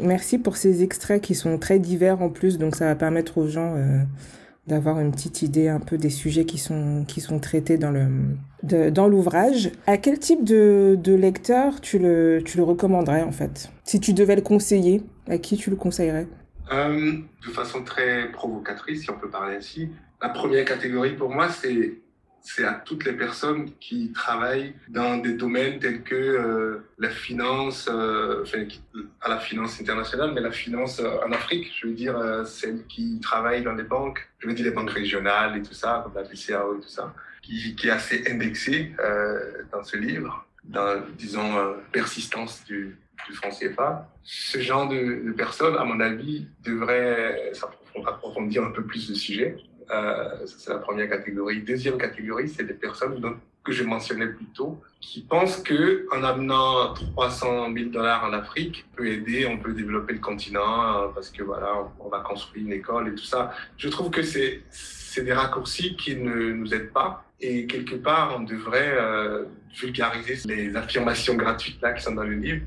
Merci pour ces extraits qui sont très divers en plus, donc ça va permettre aux gens euh, d'avoir une petite idée un peu des sujets qui sont, qui sont traités dans, le, dans l'ouvrage. À quel type de, de lecteur tu le, tu le recommanderais en fait? Si tu devais le conseiller, à qui tu le conseillerais? Euh, De façon très provocatrice, si on peut parler ainsi, la première catégorie pour moi, c'est c'est à toutes les personnes qui travaillent dans des domaines tels que euh, la finance, euh, enfin, à la finance internationale, mais la finance euh, en Afrique. Je veux dire, celles qui travaillent dans les banques, je veux dire les banques régionales et tout ça, comme la BCAO et tout ça, qui, est assez indexé dans ce livre, dans, disons, persistance du, du franc CFA. Ce genre de, de personnes, à mon avis, devraient approfondir un peu plus le sujet euh, c'est la première catégorie. Deuxième catégorie, c'est des personnes que je mentionnais plus tôt, qui pensent que en amenant 300 000 dollars en Afrique, on peut aider, on peut développer le continent euh, parce que voilà, on va construire une école et tout ça. Je trouve que c'est c'est des raccourcis qui ne nous aident pas. Et quelque part, on devrait euh, vulgariser les affirmations gratuites là qui sont dans le livre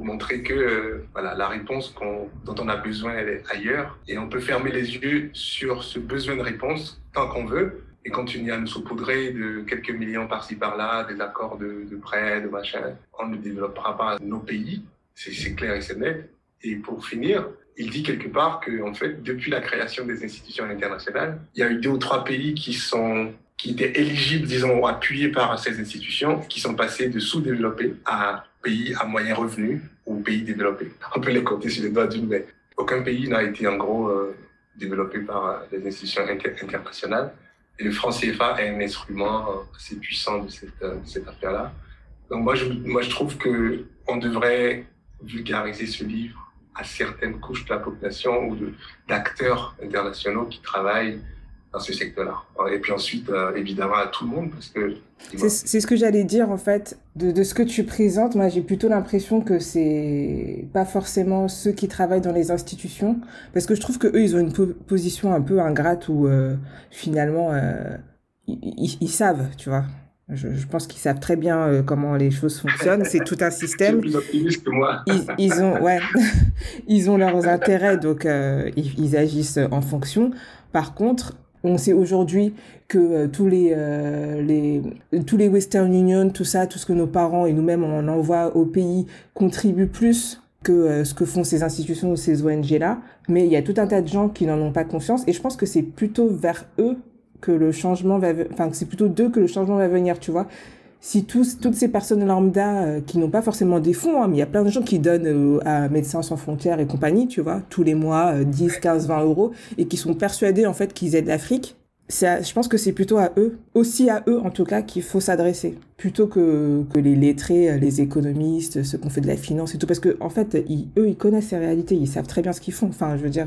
pour montrer que euh, voilà, la réponse dont on a besoin, elle est ailleurs. Et on peut fermer les yeux sur ce besoin de réponse tant qu'on veut et continuer à nous saupoudrer de quelques millions par-ci par-là, des accords de, de prêt, de machin. On ne développera pas nos pays, c'est clair et c'est net. Et pour finir, il dit quelque part que, en fait, depuis la création des institutions internationales, il y a eu deux ou trois pays qui sont qui étaient éligibles, disons, appuyés par ces institutions, qui sont passés de sous-développés à pays à moyen revenu ou pays développés. On peut les compter sur les doigts d'une main. Aucun pays n'a été en gros euh, développé par euh, les institutions internationales. Et le franc CFA est un instrument euh, assez puissant de cette, cette affaire-là. Donc moi je, moi, je trouve que on devrait vulgariser ce livre à certaines couches de la population ou d'acteurs internationaux qui travaillent dans ce secteur-là. Et puis ensuite, euh, évidemment, à tout le monde, parce que... C'est ce que j'allais dire, en fait. De, de, ce que tu présentes, moi, j'ai plutôt l'impression que c'est pas forcément ceux qui travaillent dans les institutions, parce que je trouve que eux, ils ont une position un peu ingrate où, euh, finalement, euh, ils, ils, savent, tu vois. Je, je pense qu'ils savent très bien comment les choses fonctionnent. C'est tout un système. plus optimiste que moi. ils, ils, ont, ouais, ils ont leurs intérêts, donc ils, ils agissent en fonction. Par contre, on sait aujourd'hui que euh, tous les, euh, les tous les Western Union, tout ça, tout ce que nos parents et nous-mêmes on envoie au pays contribue plus que euh, ce que font ces institutions ou ces ONG là. Mais il y a tout un tas de gens qui n'en ont pas confiance et je pense que c'est plutôt vers eux que le changement va, enfin c'est plutôt d'eux que le changement va venir, tu vois. Si tous, toutes ces personnes lambda euh, qui n'ont pas forcément des fonds, hein, mais il y a plein de gens qui donnent euh, à Médecins sans frontières et compagnie, tu vois, tous les mois 10, 15, 20 euros et qui sont persuadés en fait qu'ils aident l'Afrique. Je pense que c'est plutôt à eux, aussi à eux en tout cas, qu'il faut s'adresser, plutôt que, que les lettrés, les économistes, ceux qui ont fait de la finance et tout, parce que en fait, eux, ils connaissent ces réalités, ils savent très bien ce qu'ils font. Enfin, je veux dire,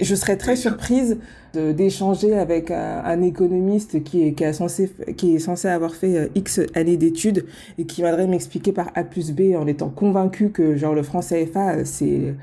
je serais très surprise d'échanger avec un, économiste qui est, qui, censé, qui est censé avoir fait euh, X années d'études et qui viendrait m'expliquer par A plus B en étant convaincu que genre le franc CFA, euh, c'est,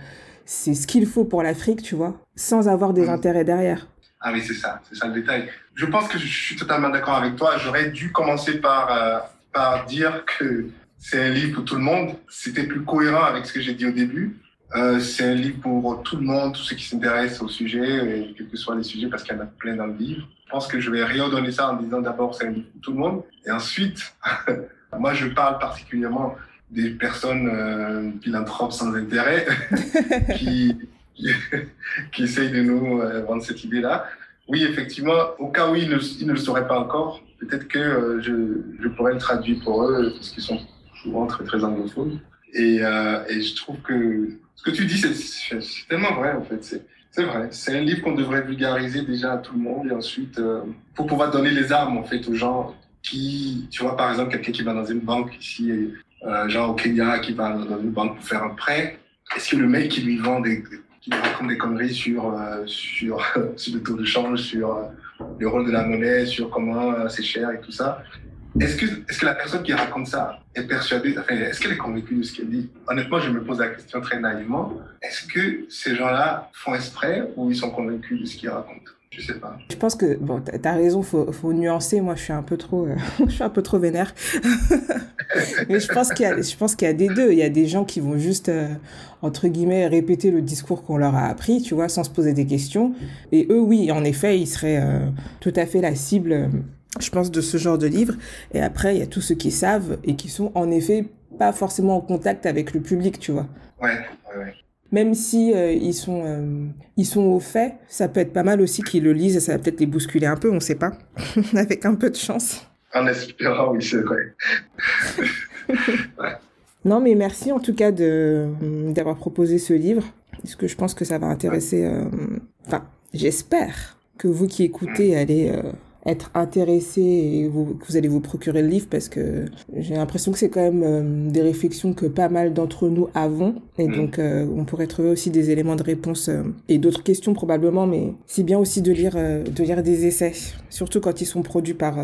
c'est ce qu'il faut pour l'Afrique, tu vois, sans avoir des intérêts derrière. Ah oui, c'est ça, c'est ça le détail. Je pense que je suis totalement d'accord avec toi. J'aurais dû commencer par, euh, par dire que c'est un livre pour tout le monde. C'était plus cohérent avec ce que j'ai dit au début. Euh, c'est un livre pour tout le monde, tous ceux qui s'intéressent au sujet, et quels que soient les sujets, parce qu'il y en a plein dans le livre. Je pense que je vais réordonner ça en disant d'abord c'est un livre pour tout le monde, et ensuite, moi je parle particulièrement des personnes euh, philanthropes sans intérêt qui, qui, essayent de nous euh, vendre cette idée-là. Oui, effectivement, au cas où ils ne, ils ne le sauraient pas encore, peut-être que euh, je, je pourrais le traduire pour eux, parce qu'ils sont souvent très très anglophones. Et, euh, et je trouve que ce que tu dis, c'est tellement vrai, en fait. C'est vrai. C'est un livre qu'on devrait vulgariser déjà à tout le monde et ensuite, euh, pour pouvoir donner les armes, en fait, aux gens qui, tu vois, par exemple, quelqu'un qui va dans une banque ici, euh, genre au Kenya, qui va dans une banque pour faire un prêt. Est-ce que le mec qui lui vend qui lui raconte des conneries sur, euh, sur, sur le taux de change, sur euh, le rôle de la monnaie, sur comment c'est cher et tout ça, est-ce que, la personne qui raconte ça est persuadée, enfin, est-ce qu'elle est convaincue de ce qu'elle dit? Honnêtement, je me pose la question très naïvement. Est-ce que ces gens-là font exprès ou ils sont convaincus de ce qu'ils racontent? Je sais pas. Je pense que bon, t'as raison, faut, faut nuancer. Moi, je suis un peu trop, euh, je suis un peu trop vénère. Mais je pense qu'il y a, je pense qu'il y a des deux. Il y a des gens qui vont juste euh, entre guillemets répéter le discours qu'on leur a appris, tu vois, sans se poser des questions. Et eux, oui, en effet, ils seraient euh, tout à fait la cible je pense, de ce genre de livre. Et après, il y a tous ceux qui savent et qui sont en effet pas forcément en contact avec le public, tu vois. Ouais, ouais, ouais. Même si euh, ils sont euh, ils sont au fait, ça peut être pas mal aussi qu'ils le lisent et ça va peut-être les bousculer un peu, on sait pas, avec un peu de chance. En espérant, oui, c'est vrai. ouais. Non, mais merci en tout cas de d'avoir proposé ce livre, parce que je pense que ça va intéresser. Euh, enfin, j'espère que vous qui écoutez allez être intéressé et vous, que vous allez vous procurer le livre parce que j'ai l'impression que c'est quand même euh, des réflexions que pas mal d'entre nous avons et mm. donc euh, on pourrait trouver aussi des éléments de réponse euh, et d'autres questions probablement mais c'est bien aussi de lire de lire des essais surtout quand ils sont produits par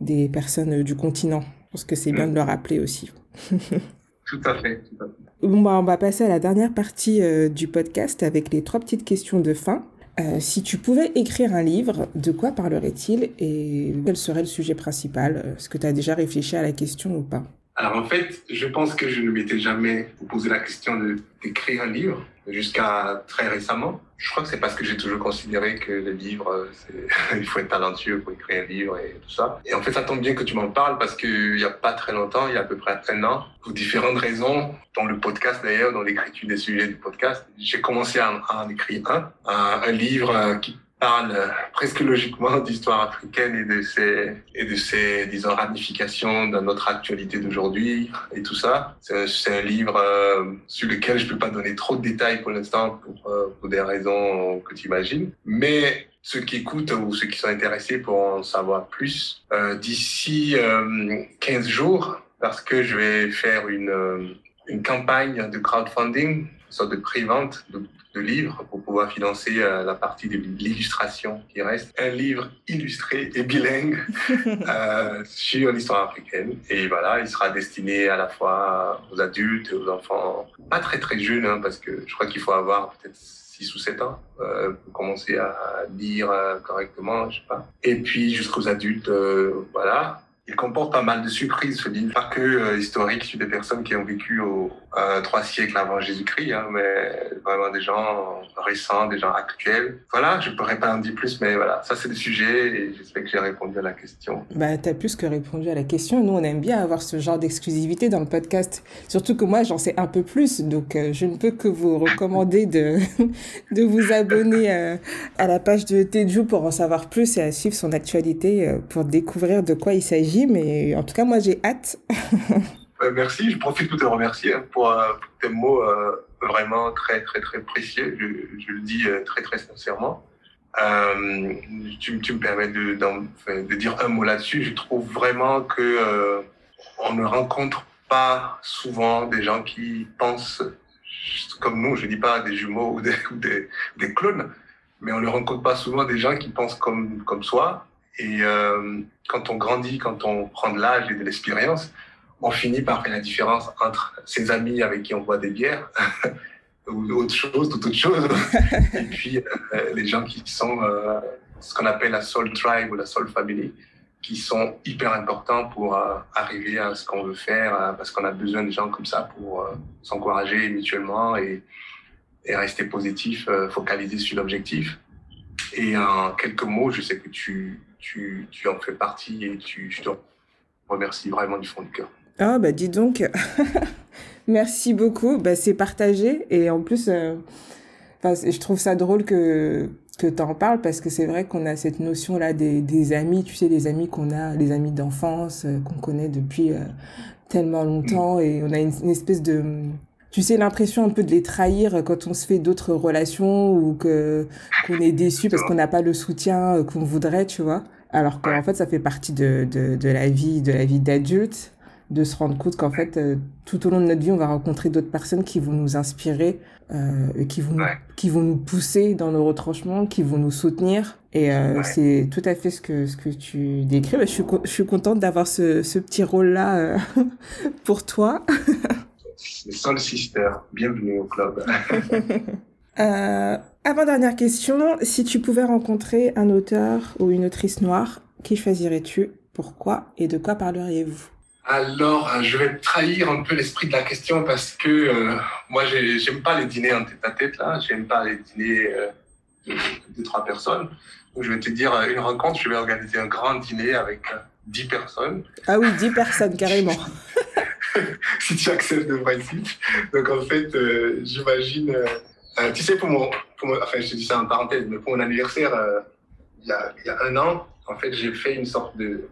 des personnes du continent je pense que c'est bien de le rappeler aussi tout à fait, tout à fait. Bon, bah, on va passer à la dernière partie du podcast avec les trois petites questions de fin. Euh, si tu pouvais écrire un livre, de quoi parlerait-il et quel serait le sujet principal? Est-ce que tu as déjà réfléchi à la question ou pas? Alors en fait, je pense que je ne m'étais jamais posé la question d'écrire un livre jusqu'à très récemment. Je crois que c'est parce que j'ai toujours considéré que le livre, il faut être talentueux pour écrire un livre et tout ça. Et en fait, ça tombe bien que tu m'en parles parce qu'il n'y a pas très longtemps, il y a à peu près un an, pour différentes raisons, dans le podcast d'ailleurs, dans l'écriture des sujets du podcast, j'ai commencé à, en écrire un, un, livre qui parle presque logiquement d'histoire africaine et de ses, et de ses, disons, ramifications dans notre actualité d'aujourd'hui et tout ça. C'est un livre euh, sur lequel je peux pas donner trop de détails pour l'instant pour, euh, pour des raisons que tu imagines. Mais ceux qui écoutent ou ceux qui sont intéressés pour en savoir plus, euh, d'ici 15 jours, parce que je vais faire une, une campagne de crowdfunding, sorte de pré-vente de de livres pour pouvoir financer euh, la partie de l'illustration qui reste. Un livre illustré et bilingue euh, sur l'histoire africaine. Et voilà, il sera destiné à la fois aux adultes et aux enfants, pas très très jeunes, hein, parce que je crois qu'il faut avoir peut-être 6 ou 7 ans euh, pour commencer à lire correctement, je sais pas. Et puis jusqu'aux adultes, voilà. Il comporte pas mal de surprises, ce livre. Pas que euh, historique sur des personnes qui ont vécu au trois siècles avant Jésus-Christ, hein, mais vraiment des gens récents, des gens actuels. Voilà, je pourrais pas en dire plus, mais voilà, ça c'est le sujet et j'espère que j'ai répondu à la question. Bah, t'as plus que répondu à la question. Nous, on aime bien avoir ce genre d'exclusivité dans le podcast. Surtout que moi, j'en sais un peu plus, donc euh, je ne peux que vous recommander de, de vous abonner euh, à la page de Teju pour en savoir plus et à suivre son actualité euh, pour découvrir de quoi il s'agit. Mais en tout cas, moi, j'ai hâte. merci, je profite pour te remercier pour, tes mots vraiment très, très, très précieux. Je, le dis très, très sincèrement. Euh, tu, me permets de, dire un mot là-dessus. Je trouve vraiment que euh, on ne rencontre pas souvent des gens qui pensent comme nous. Je dis pas des jumeaux ou des, des, des clones, mais on ne rencontre pas souvent des gens qui pensent comme comme soi. Et euh, quand on grandit, quand on prend de l'âge et de l'expérience, on finit par faire la différence entre ses amis avec qui on boit des bières ou autre chose, toute autre chose. et puis euh, les gens qui sont euh, ce qu'on appelle la soul tribe ou la soul family, qui sont hyper importants pour euh, arriver à ce qu'on veut faire, parce qu'on a besoin de gens comme ça pour s'encourager mutuellement et, et, rester positif, focaliser sur l'objectif. Et en quelques mots, je sais que tu, tu, tu en fais partie et tu, je te remercie vraiment du fond du cœur. Ah, bah dis donc Merci beaucoup. Bah, c'est partagé. Et en plus, euh, je trouve ça drôle que, que tu en parles parce que c'est vrai qu'on a cette notion-là des, des, amis, tu sais, les amis qu'on a, les amis d'enfance, euh, qu'on connaît depuis euh, tellement longtemps. Et on a une, espèce de. Tu sais, l'impression un peu de les trahir quand on se fait d'autres relations ou que qu'on est déçu parce qu'on n'a pas le soutien qu'on voudrait, tu vois. Alors qu'en fait, ça fait partie de, de, de la vie, de la vie d'adulte de se rendre compte qu'en fait, euh, tout au long de notre vie, on va rencontrer d'autres personnes qui vont nous inspirer, euh, qui, vont, qui vont nous pousser dans nos retranchements, qui vont nous soutenir. Et euh, c'est tout à fait ce que, ce que tu décris. je, suis, je suis contente d'avoir ce, ce petit rôle-là euh, pour toi. Soul Sister, bienvenue au club. euh, avant-dernière question, si tu pouvais rencontrer un auteur ou une autrice noire, qui choisirais-tu? Pourquoi et de quoi parleriez-vous? Alors, euh, je vais trahir un peu l'esprit de la question parce que euh, moi, j'aime pas les dîners en tête à tête là. J'aime pas les dîners euh, de, trois personnes. Donc, je vais te dire une rencontre. Je vais organiser un grand dîner avec dix personnes. Ah oui, dix personnes carrément. si tu acceptes le principe. Donc, en fait, j'imagine. tu sais, pour mon, pour enfin, je te dis ça en parenthèse, mais pour mon anniversaire, il y, a, y a un an, en fait, j'ai fait une sorte de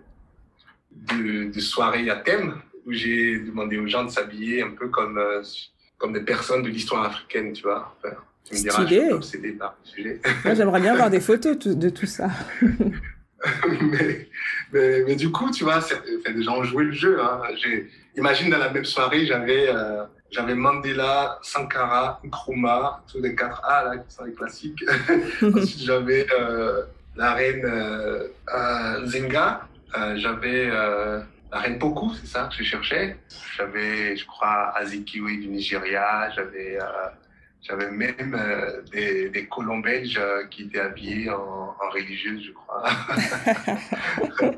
de, de soirées à thème où j'ai demandé aux gens de s'habiller un peu comme, euh, comme des personnes de l'histoire africaine, tu vois. Enfin, tu me diras, je suis obsédé par le sujet. J'aimerais bien voir des photos de tout ça. mais, mais, mais, du coup, tu vois, des gens ont joué le jeu. Hein. Imagine dans la même soirée, j'avais euh, j'avais Mandela, Sankara, Nkrumah, tous les 4 A là, qui sont les classiques. Ensuite, j'avais euh, la reine euh, Zenga, j'avais la reine Poku, c'est ça que je cherchais. J'avais, je crois, Azikiwe du Nigeria. J'avais, j'avais même euh, des, des colons belges euh, qui étaient habillés en, en religieuse, je crois.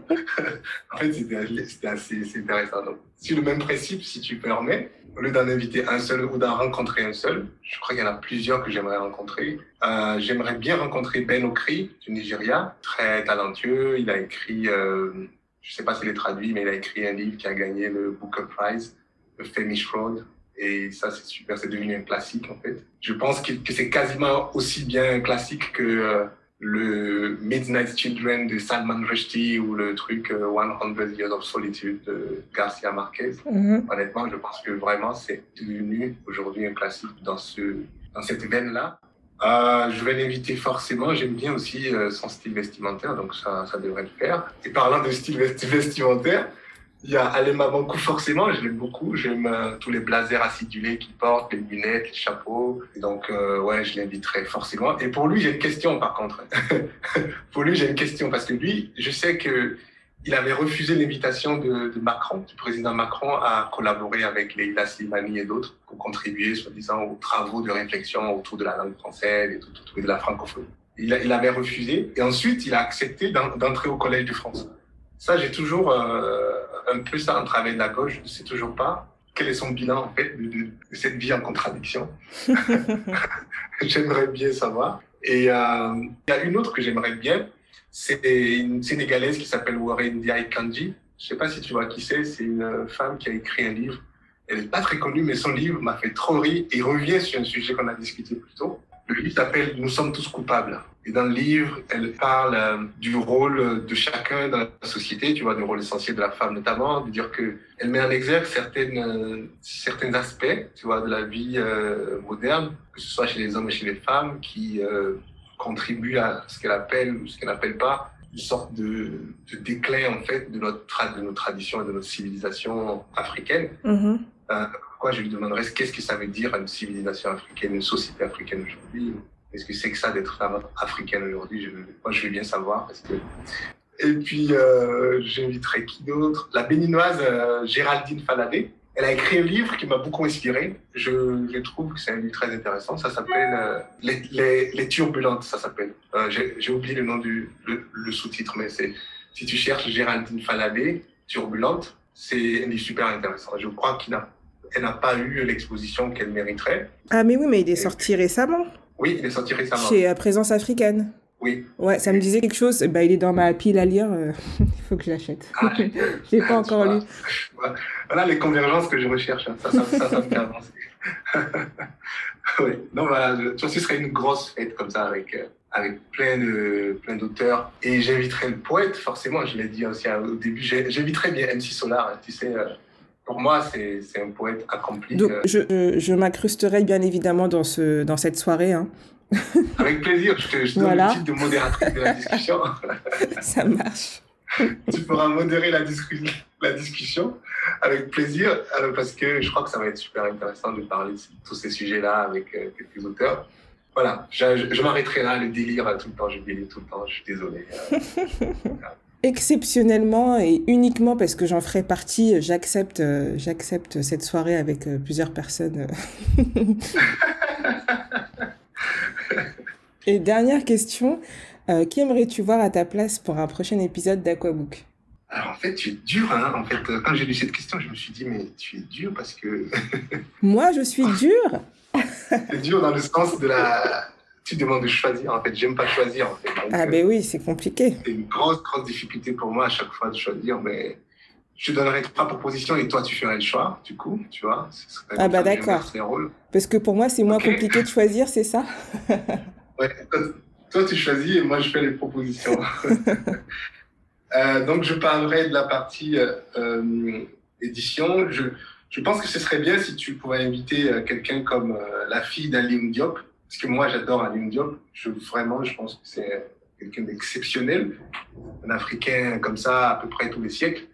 en fait, c'était, assez intéressant. Donc, sur le même principe, si tu permets, au lieu d'en inviter un seul ou d'en rencontrer un seul, je crois qu'il y en a plusieurs que j'aimerais rencontrer. Euh, j'aimerais bien rencontrer Ben Okri du Nigeria, très talentueux. Il a écrit, je sais pas s'il est traduit, mais il a écrit un livre qui a gagné le Booker Prize, The Famish Road. Et ça, c'est super, c'est devenu un classique en fait. Je pense que, que c'est quasiment aussi bien un classique que euh, le Midnight Children de Salman Rushdie ou le truc 100 euh, Years of Solitude de Garcia Marquez. Mm-hmm. Honnêtement, je pense que vraiment c'est devenu aujourd'hui un classique dans, ce, dans cette veine-là. Euh, je vais l'inviter forcément. J'aime bien aussi euh, son style vestimentaire, donc ça, ça devrait le faire. Et parlant de style vestimentaire, il y a Alema Bankou, forcément, je l'aime beaucoup. J'aime euh, tous les blazers acidulés qu'il porte, les lunettes, les chapeaux. Donc, euh, ouais, je l'inviterai forcément. Et pour lui, j'ai une question, par contre. pour lui, j'ai une question, parce que lui, je sais que il avait refusé l'invitation de, Macron, du président Macron, à collaborer avec Leila Slimani et d'autres pour contribuer, soi-disant, aux travaux de réflexion autour de la langue française et de la francophonie. Il, il avait refusé. Et ensuite, il a accepté d'entrer au Collège de France. Ça, j'ai toujours... Euh, un peu ça en travers de la gauche. Je ne sais toujours pas quel est son bilan en fait de, cette vie en contradiction? j'aimerais bien savoir. Et euh, il y a une autre que j'aimerais bien, c'est une Sénégalaise qui s'appelle Warren Ndiaye Kanji. Je sais pas si tu vois qui c'est. C'est une femme qui a écrit un livre. Elle est pas très connue, mais son livre m'a fait trop rire et revient sur un sujet qu'on a discuté plus tôt. Le livre s'appelle Nous sommes tous coupables. Et dans le livre, elle parle euh, du rôle de chacun dans la société, tu vois, du rôle essentiel de la femme notamment, de dire que elle met en exergue certaines, euh, certains aspects, tu vois, de la vie euh, moderne, que ce soit chez les hommes et chez les femmes, qui contribuent à ce qu'elle appelle ou ce qu'elle n'appelle pas une sorte de, de, déclin en fait de notre de nos traditions et de notre civilisation africaine. Mm-hmm. pourquoi je lui demanderais qu'est-ce que ça veut dire une civilisation africaine, une société africaine aujourd'hui? Qu'est-ce que c'est que ça d'être femme africaine aujourd'hui? Je, Moi, je veux bien savoir parce que. Et puis, euh, j'inviterai qui d'autre? La béninoise euh, Géraldine Faladé. Elle a écrit un livre qui m'a beaucoup inspiré. Je, je, trouve que c'est un livre très intéressant. Ça s'appelle euh, les, les, les, Turbulentes, ça s'appelle. Euh, J'ai oublié le nom du le, sous-titre, mais c'est si tu cherches Géraldine Faladé, Turbulente, c'est un livre super intéressant. Je crois qu'elle n'a pas eu l'exposition qu'elle mériterait. Ah mais oui, mais il est sorti récemment. Oui, il est sorti récemment. Chez euh, Présence africaine. Oui. Ouais, ça me disait quelque chose. Bah, il est dans ma pile à lire. Euh, il faut que je l'achète. Ah, je l'ai pas encore lu. Voilà les convergences que je recherche. Hein. Ça, ça, ça, ça me fait avancer. oui. Non, voilà, tu vois, ce serait une grosse fête comme ça avec, euh, avec plein de plein d'auteurs. Et j'inviterai le poète, forcément. Je l'ai dit aussi au début. J'inviterai bien MC Solar. Hein, tu sais pour moi, c'est un poète accompli. Donc, je, je, je m'incrusterai bien évidemment dans, ce, dans cette soirée. Hein. Avec plaisir, je te, je donne le titre de modératrice de la discussion. Ça marche. tu pourras modérer la, la discussion avec plaisir, euh, parce que je crois que ça va être super intéressant de parler de tous ces sujets-là avec euh, quelques auteurs. Voilà, je, je m'arrêterai là, le délire tout le temps, je délire tout le temps, je suis désolé. exceptionnellement et uniquement parce que j'en ferai partie, j'accepte, euh, j'accepte cette soirée avec euh, plusieurs personnes. et dernière question, euh, qui aimerais-tu voir à ta place pour un prochain épisode d'Aquabook? Alors en fait, tu es dur. Hein en fait, quand j'ai lu cette question, je me suis dit, mais tu es dur parce que. Moi, je suis dur C'est dur dans le sens de la, tu demandes de choisir. En fait, j'aime pas choisir. En fait. ah, ben oui, c'est compliqué. C'est une grosse, grosse difficulté pour moi à chaque fois de choisir. Mais je donnerai trois propositions et toi, tu ferais le choix, du coup, tu vois. Ah, bah d'accord. Parce que pour moi, c'est moins compliqué de choisir, c'est ça? Ouais, toi, tu choisis et moi, je fais les propositions. euh, donc, je parlerai de la partie euh, euh, édition. Je, je pense que ce serait bien si tu pouvais inviter euh, quelqu'un comme la fille d'Ali Diop parce que moi, j'adore Alim Diop. Je, vraiment, je pense que c'est quelqu'un d'exceptionnel. Un Africain comme ça, à peu près tous les siècles.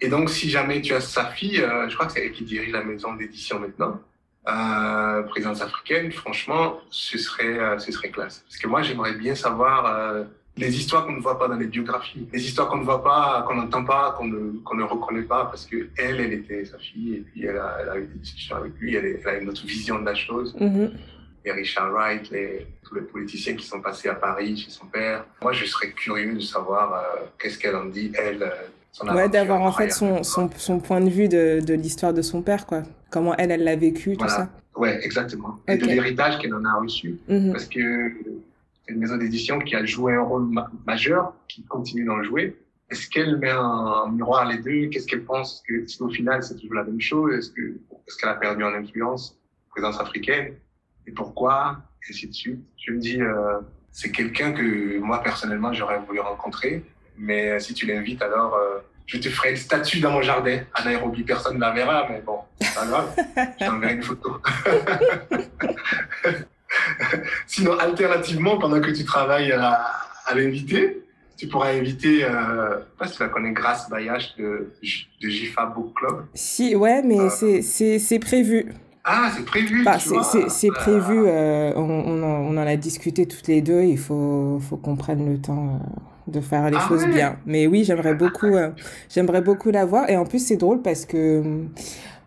Et donc, si jamais tu as sa fille, euh, je crois que c'est elle qui dirige la maison d'édition maintenant, euh, présence africaine, franchement, ce serait, euh, ce serait classe. Parce que moi, j'aimerais bien savoir euh, les histoires qu'on ne voit pas dans les biographies, les histoires qu'on ne voit pas, qu'on n'entend pas, qu'on ne, qu'on ne reconnaît pas, parce que elle, était sa fille, et puis elle a, elle a eu des discussions avec lui, elle, a une autre vision de la chose. Mm-hmm les Richard Wright, les, tous les politiciens qui sont passés à Paris chez son père. Moi, je serais curieux de savoir euh, qu'est-ce qu'elle en dit, elle. Euh, ouais, d'avoir en fait son, son, son, point de vue de, de l'histoire de son père, quoi. Comment elle, elle l'a vécu, tout ça. Ouais, exactement. Et de l'héritage qu'elle en a reçu. Mhm. Parce que c'est une maison d'édition qui a joué un rôle majeur, qui continue d'en jouer. Est-ce qu'elle met en miroir les deux? Qu'est-ce qu'elle pense que, Est-ce qu'au final, c'est toujours la même chose? Est-ce que est-ce qu'elle a perdu en influence présence africaine? Et pourquoi, et ainsi de suite. Je me dis, euh, c'est quelqu'un que moi, personnellement, j'aurais voulu rencontrer. Mais euh, si tu l'invites, alors euh, je te ferai une statue dans mon jardin à Nairobi. Personne ne la verra, mais bon, c'est pas grave. je t'enverrai une photo. Sinon, alternativement, pendant que tu travailles à, à l'inviter, tu pourras inviter, euh, je sais pas si tu la connais, Grace Bayache de, de Jifa Book Club. Si, ouais, mais euh, c'est prévu. Ah, c'est prévu. Bah, c'est prévu. Euh, on, on, en, on, en, a discuté toutes les deux. Il faut, faut qu'on prenne le temps euh, de faire les ah choses bien. Mais oui, j'aimerais beaucoup, euh, j'aimerais beaucoup la voir. Et en plus, c'est drôle parce que.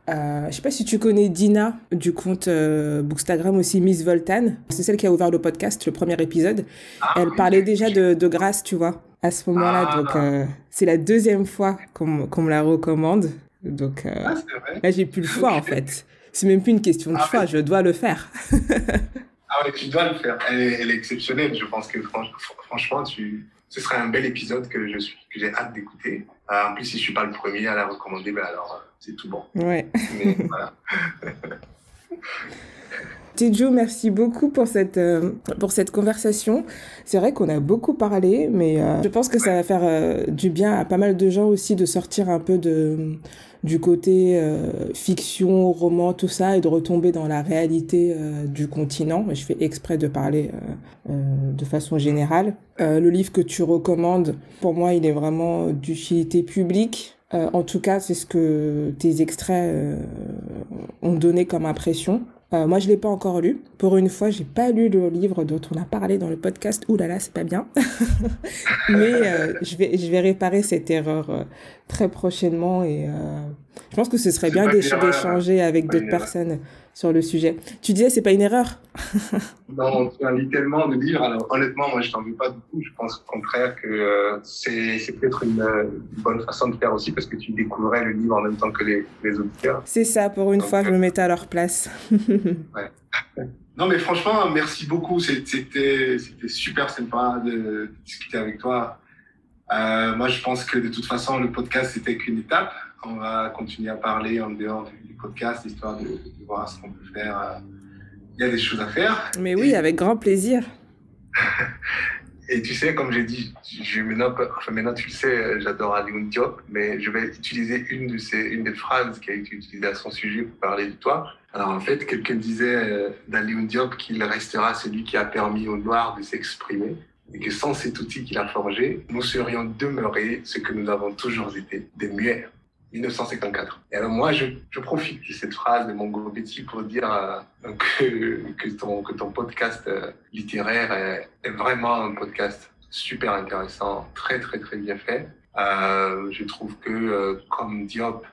Euh, je sais pas si tu connais Dina du compte euh, Bookstagram aussi Miss Voltan. C'est celle qui a ouvert le podcast, le premier épisode. Ah Elle parlait déjà de, de grâce, tu vois, à ce moment-là. Ah. Donc euh, c'est la deuxième fois qu'on qu me la recommande. Donc ah, là j'ai plus le choix en fait. C'est même plus une question de ah, choix, je dois le faire. ah ouais, tu dois le faire. Elle est, elle est exceptionnelle. Je pense que franchement, tu, ce serait un bel épisode que je suis, que j'ai hâte d'écouter. Euh, en plus, si je suis pas le premier à la recommander, ben alors euh, c'est tout bon. Ouais. Mais voilà. Tejo, merci beaucoup pour cette, euh, pour cette conversation. C'est vrai qu'on a beaucoup parlé, mais euh, je pense que ça va faire euh, du bien à pas mal de gens aussi de sortir un peu de, du côté fiction, roman, tout ça, et de retomber dans la réalité du continent. Je fais exprès de parler de façon générale. le livre que tu recommandes, pour moi, il est vraiment d'utilité publique. en tout cas, c'est ce que tes extraits ont donné comme impression. Euh, moi, je l'ai pas encore lu. Pour une fois, j'ai pas lu le livre dont on a parlé dans le podcast. Ouh là là, c'est pas bien. Mais euh, je vais je vais réparer cette erreur euh, très prochainement et je pense que ce serait bien d'échanger avec d'autres personnes sur le sujet. Tu disais, c'est pas une erreur Non, tu lis tellement de livres. Alors, honnêtement, moi, je t'en veux pas beaucoup. Je pense au contraire que euh, c'est peut-être une, bonne façon de faire aussi parce que tu découvrais le livre en même temps que les, les auditeurs. C'est ça, pour une fois, je me mettais à leur place. ouais. Non, mais franchement, merci beaucoup. C'était super sympa de discuter avec toi. Euh, moi, je pense que de toute façon, le podcast, c'était qu'une étape. On va continuer à parler en dehors du podcast, histoire de, voir ce qu'on peut faire. Euh, il y a des choses à faire. Mais oui, avec grand plaisir. Et tu sais, comme j'ai dit, je, maintenant, enfin, maintenant tu le sais, j'adore Ali Diop, mais je vais utiliser une, de ces, une des phrases qui a été utilisée à son sujet pour parler de toi. Alors en fait, quelqu'un disait euh, d'Ali Diop qu'il restera celui qui a permis aux Noirs de s'exprimer et que sans cet outil qu'il a forgé, nous serions demeurés ce que nous avons toujours été, des muets. 1954. Et alors moi, je, profite de cette phrase de Mongo Betty pour dire euh, que, que, ton, que ton podcast euh, littéraire est, vraiment un podcast super intéressant, très très très bien fait. Euh, je trouve que comme Diop,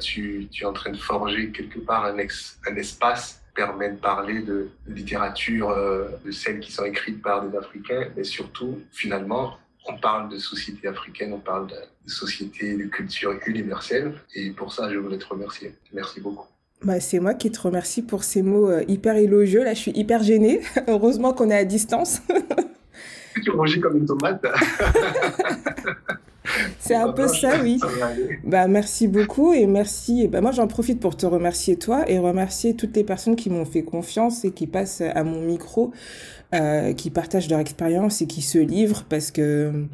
tu, tu es en train de forger quelque part un, ex, un espace permet de parler de littérature, de celles qui sont écrites par des Africains, mais surtout, finalement, on parle de société africaine, on parle de, société de culture universelle. Et pour ça, je voulais te remercier. Merci beaucoup. Bah, c'est moi qui te remercie pour ces mots euh, hyper élogieux. Là, je suis hyper gênée. Heureusement qu'on est à distance. tu rougis comme une tomate. C'est un peu ça, oui. Bah, merci beaucoup et merci. Bah, moi, j'en profite pour te remercier toi et remercier toutes les personnes qui m'ont fait confiance et qui passent à mon micro, euh, qui partagent leur expérience et qui se livrent parce que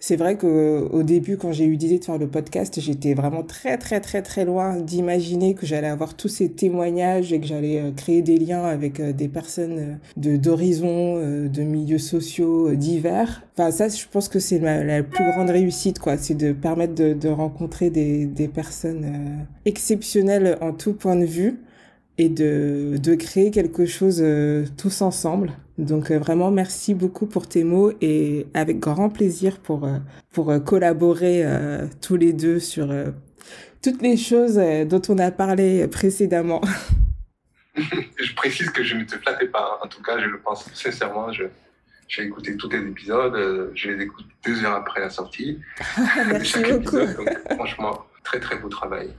c'est vrai qu'au début, quand j'ai eu l'idée de faire le podcast, j'étais vraiment très, très, très, très loin d'imaginer que j'allais avoir tous ces témoignages et que j'allais euh, créer des liens avec euh, des personnes d'horizons, de milieux sociaux divers. Enfin, ça, je pense que c'est la, plus grande réussite, quoi. C'est de permettre de, de rencontrer des, des personnes exceptionnelles en tout point de vue et de, de créer quelque chose tous ensemble. Donc euh, vraiment merci beaucoup pour tes mots et avec grand plaisir pour euh, pour euh, collaborer tous les deux sur toutes les choses dont on a parlé précédemment. je précise que je ne te flattais pas. Hein. En tout cas, je le pense sincèrement. Je, j'ai écouté tous tes épisodes. Je les écoute deux heures après la sortie. merci beaucoup. franchement, très très beau travail.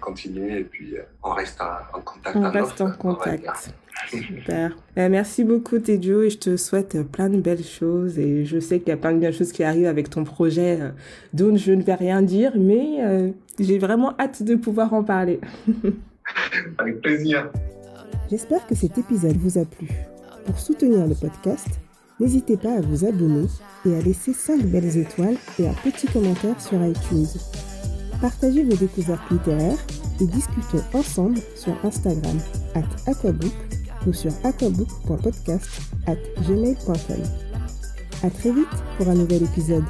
Continuer et puis on reste en contact. On reste en contact. Super. Euh, merci beaucoup, Tejo, et je te souhaite plein de belles choses. Et je sais qu'il y a plein de belles choses qui arrivent avec ton projet, euh, dont je ne vais rien dire, mais euh, j'ai vraiment hâte de pouvoir en parler. avec plaisir. J'espère que cet épisode vous a plu. Pour soutenir le podcast, n'hésitez pas à vous abonner et à laisser 5 belles étoiles et un petit commentaire sur iTunes. Partagez vos découvertes littéraires et discutons ensemble sur Instagram, at aquabook ou sur aquabook.podcast at gmail.com. À très vite pour un nouvel épisode.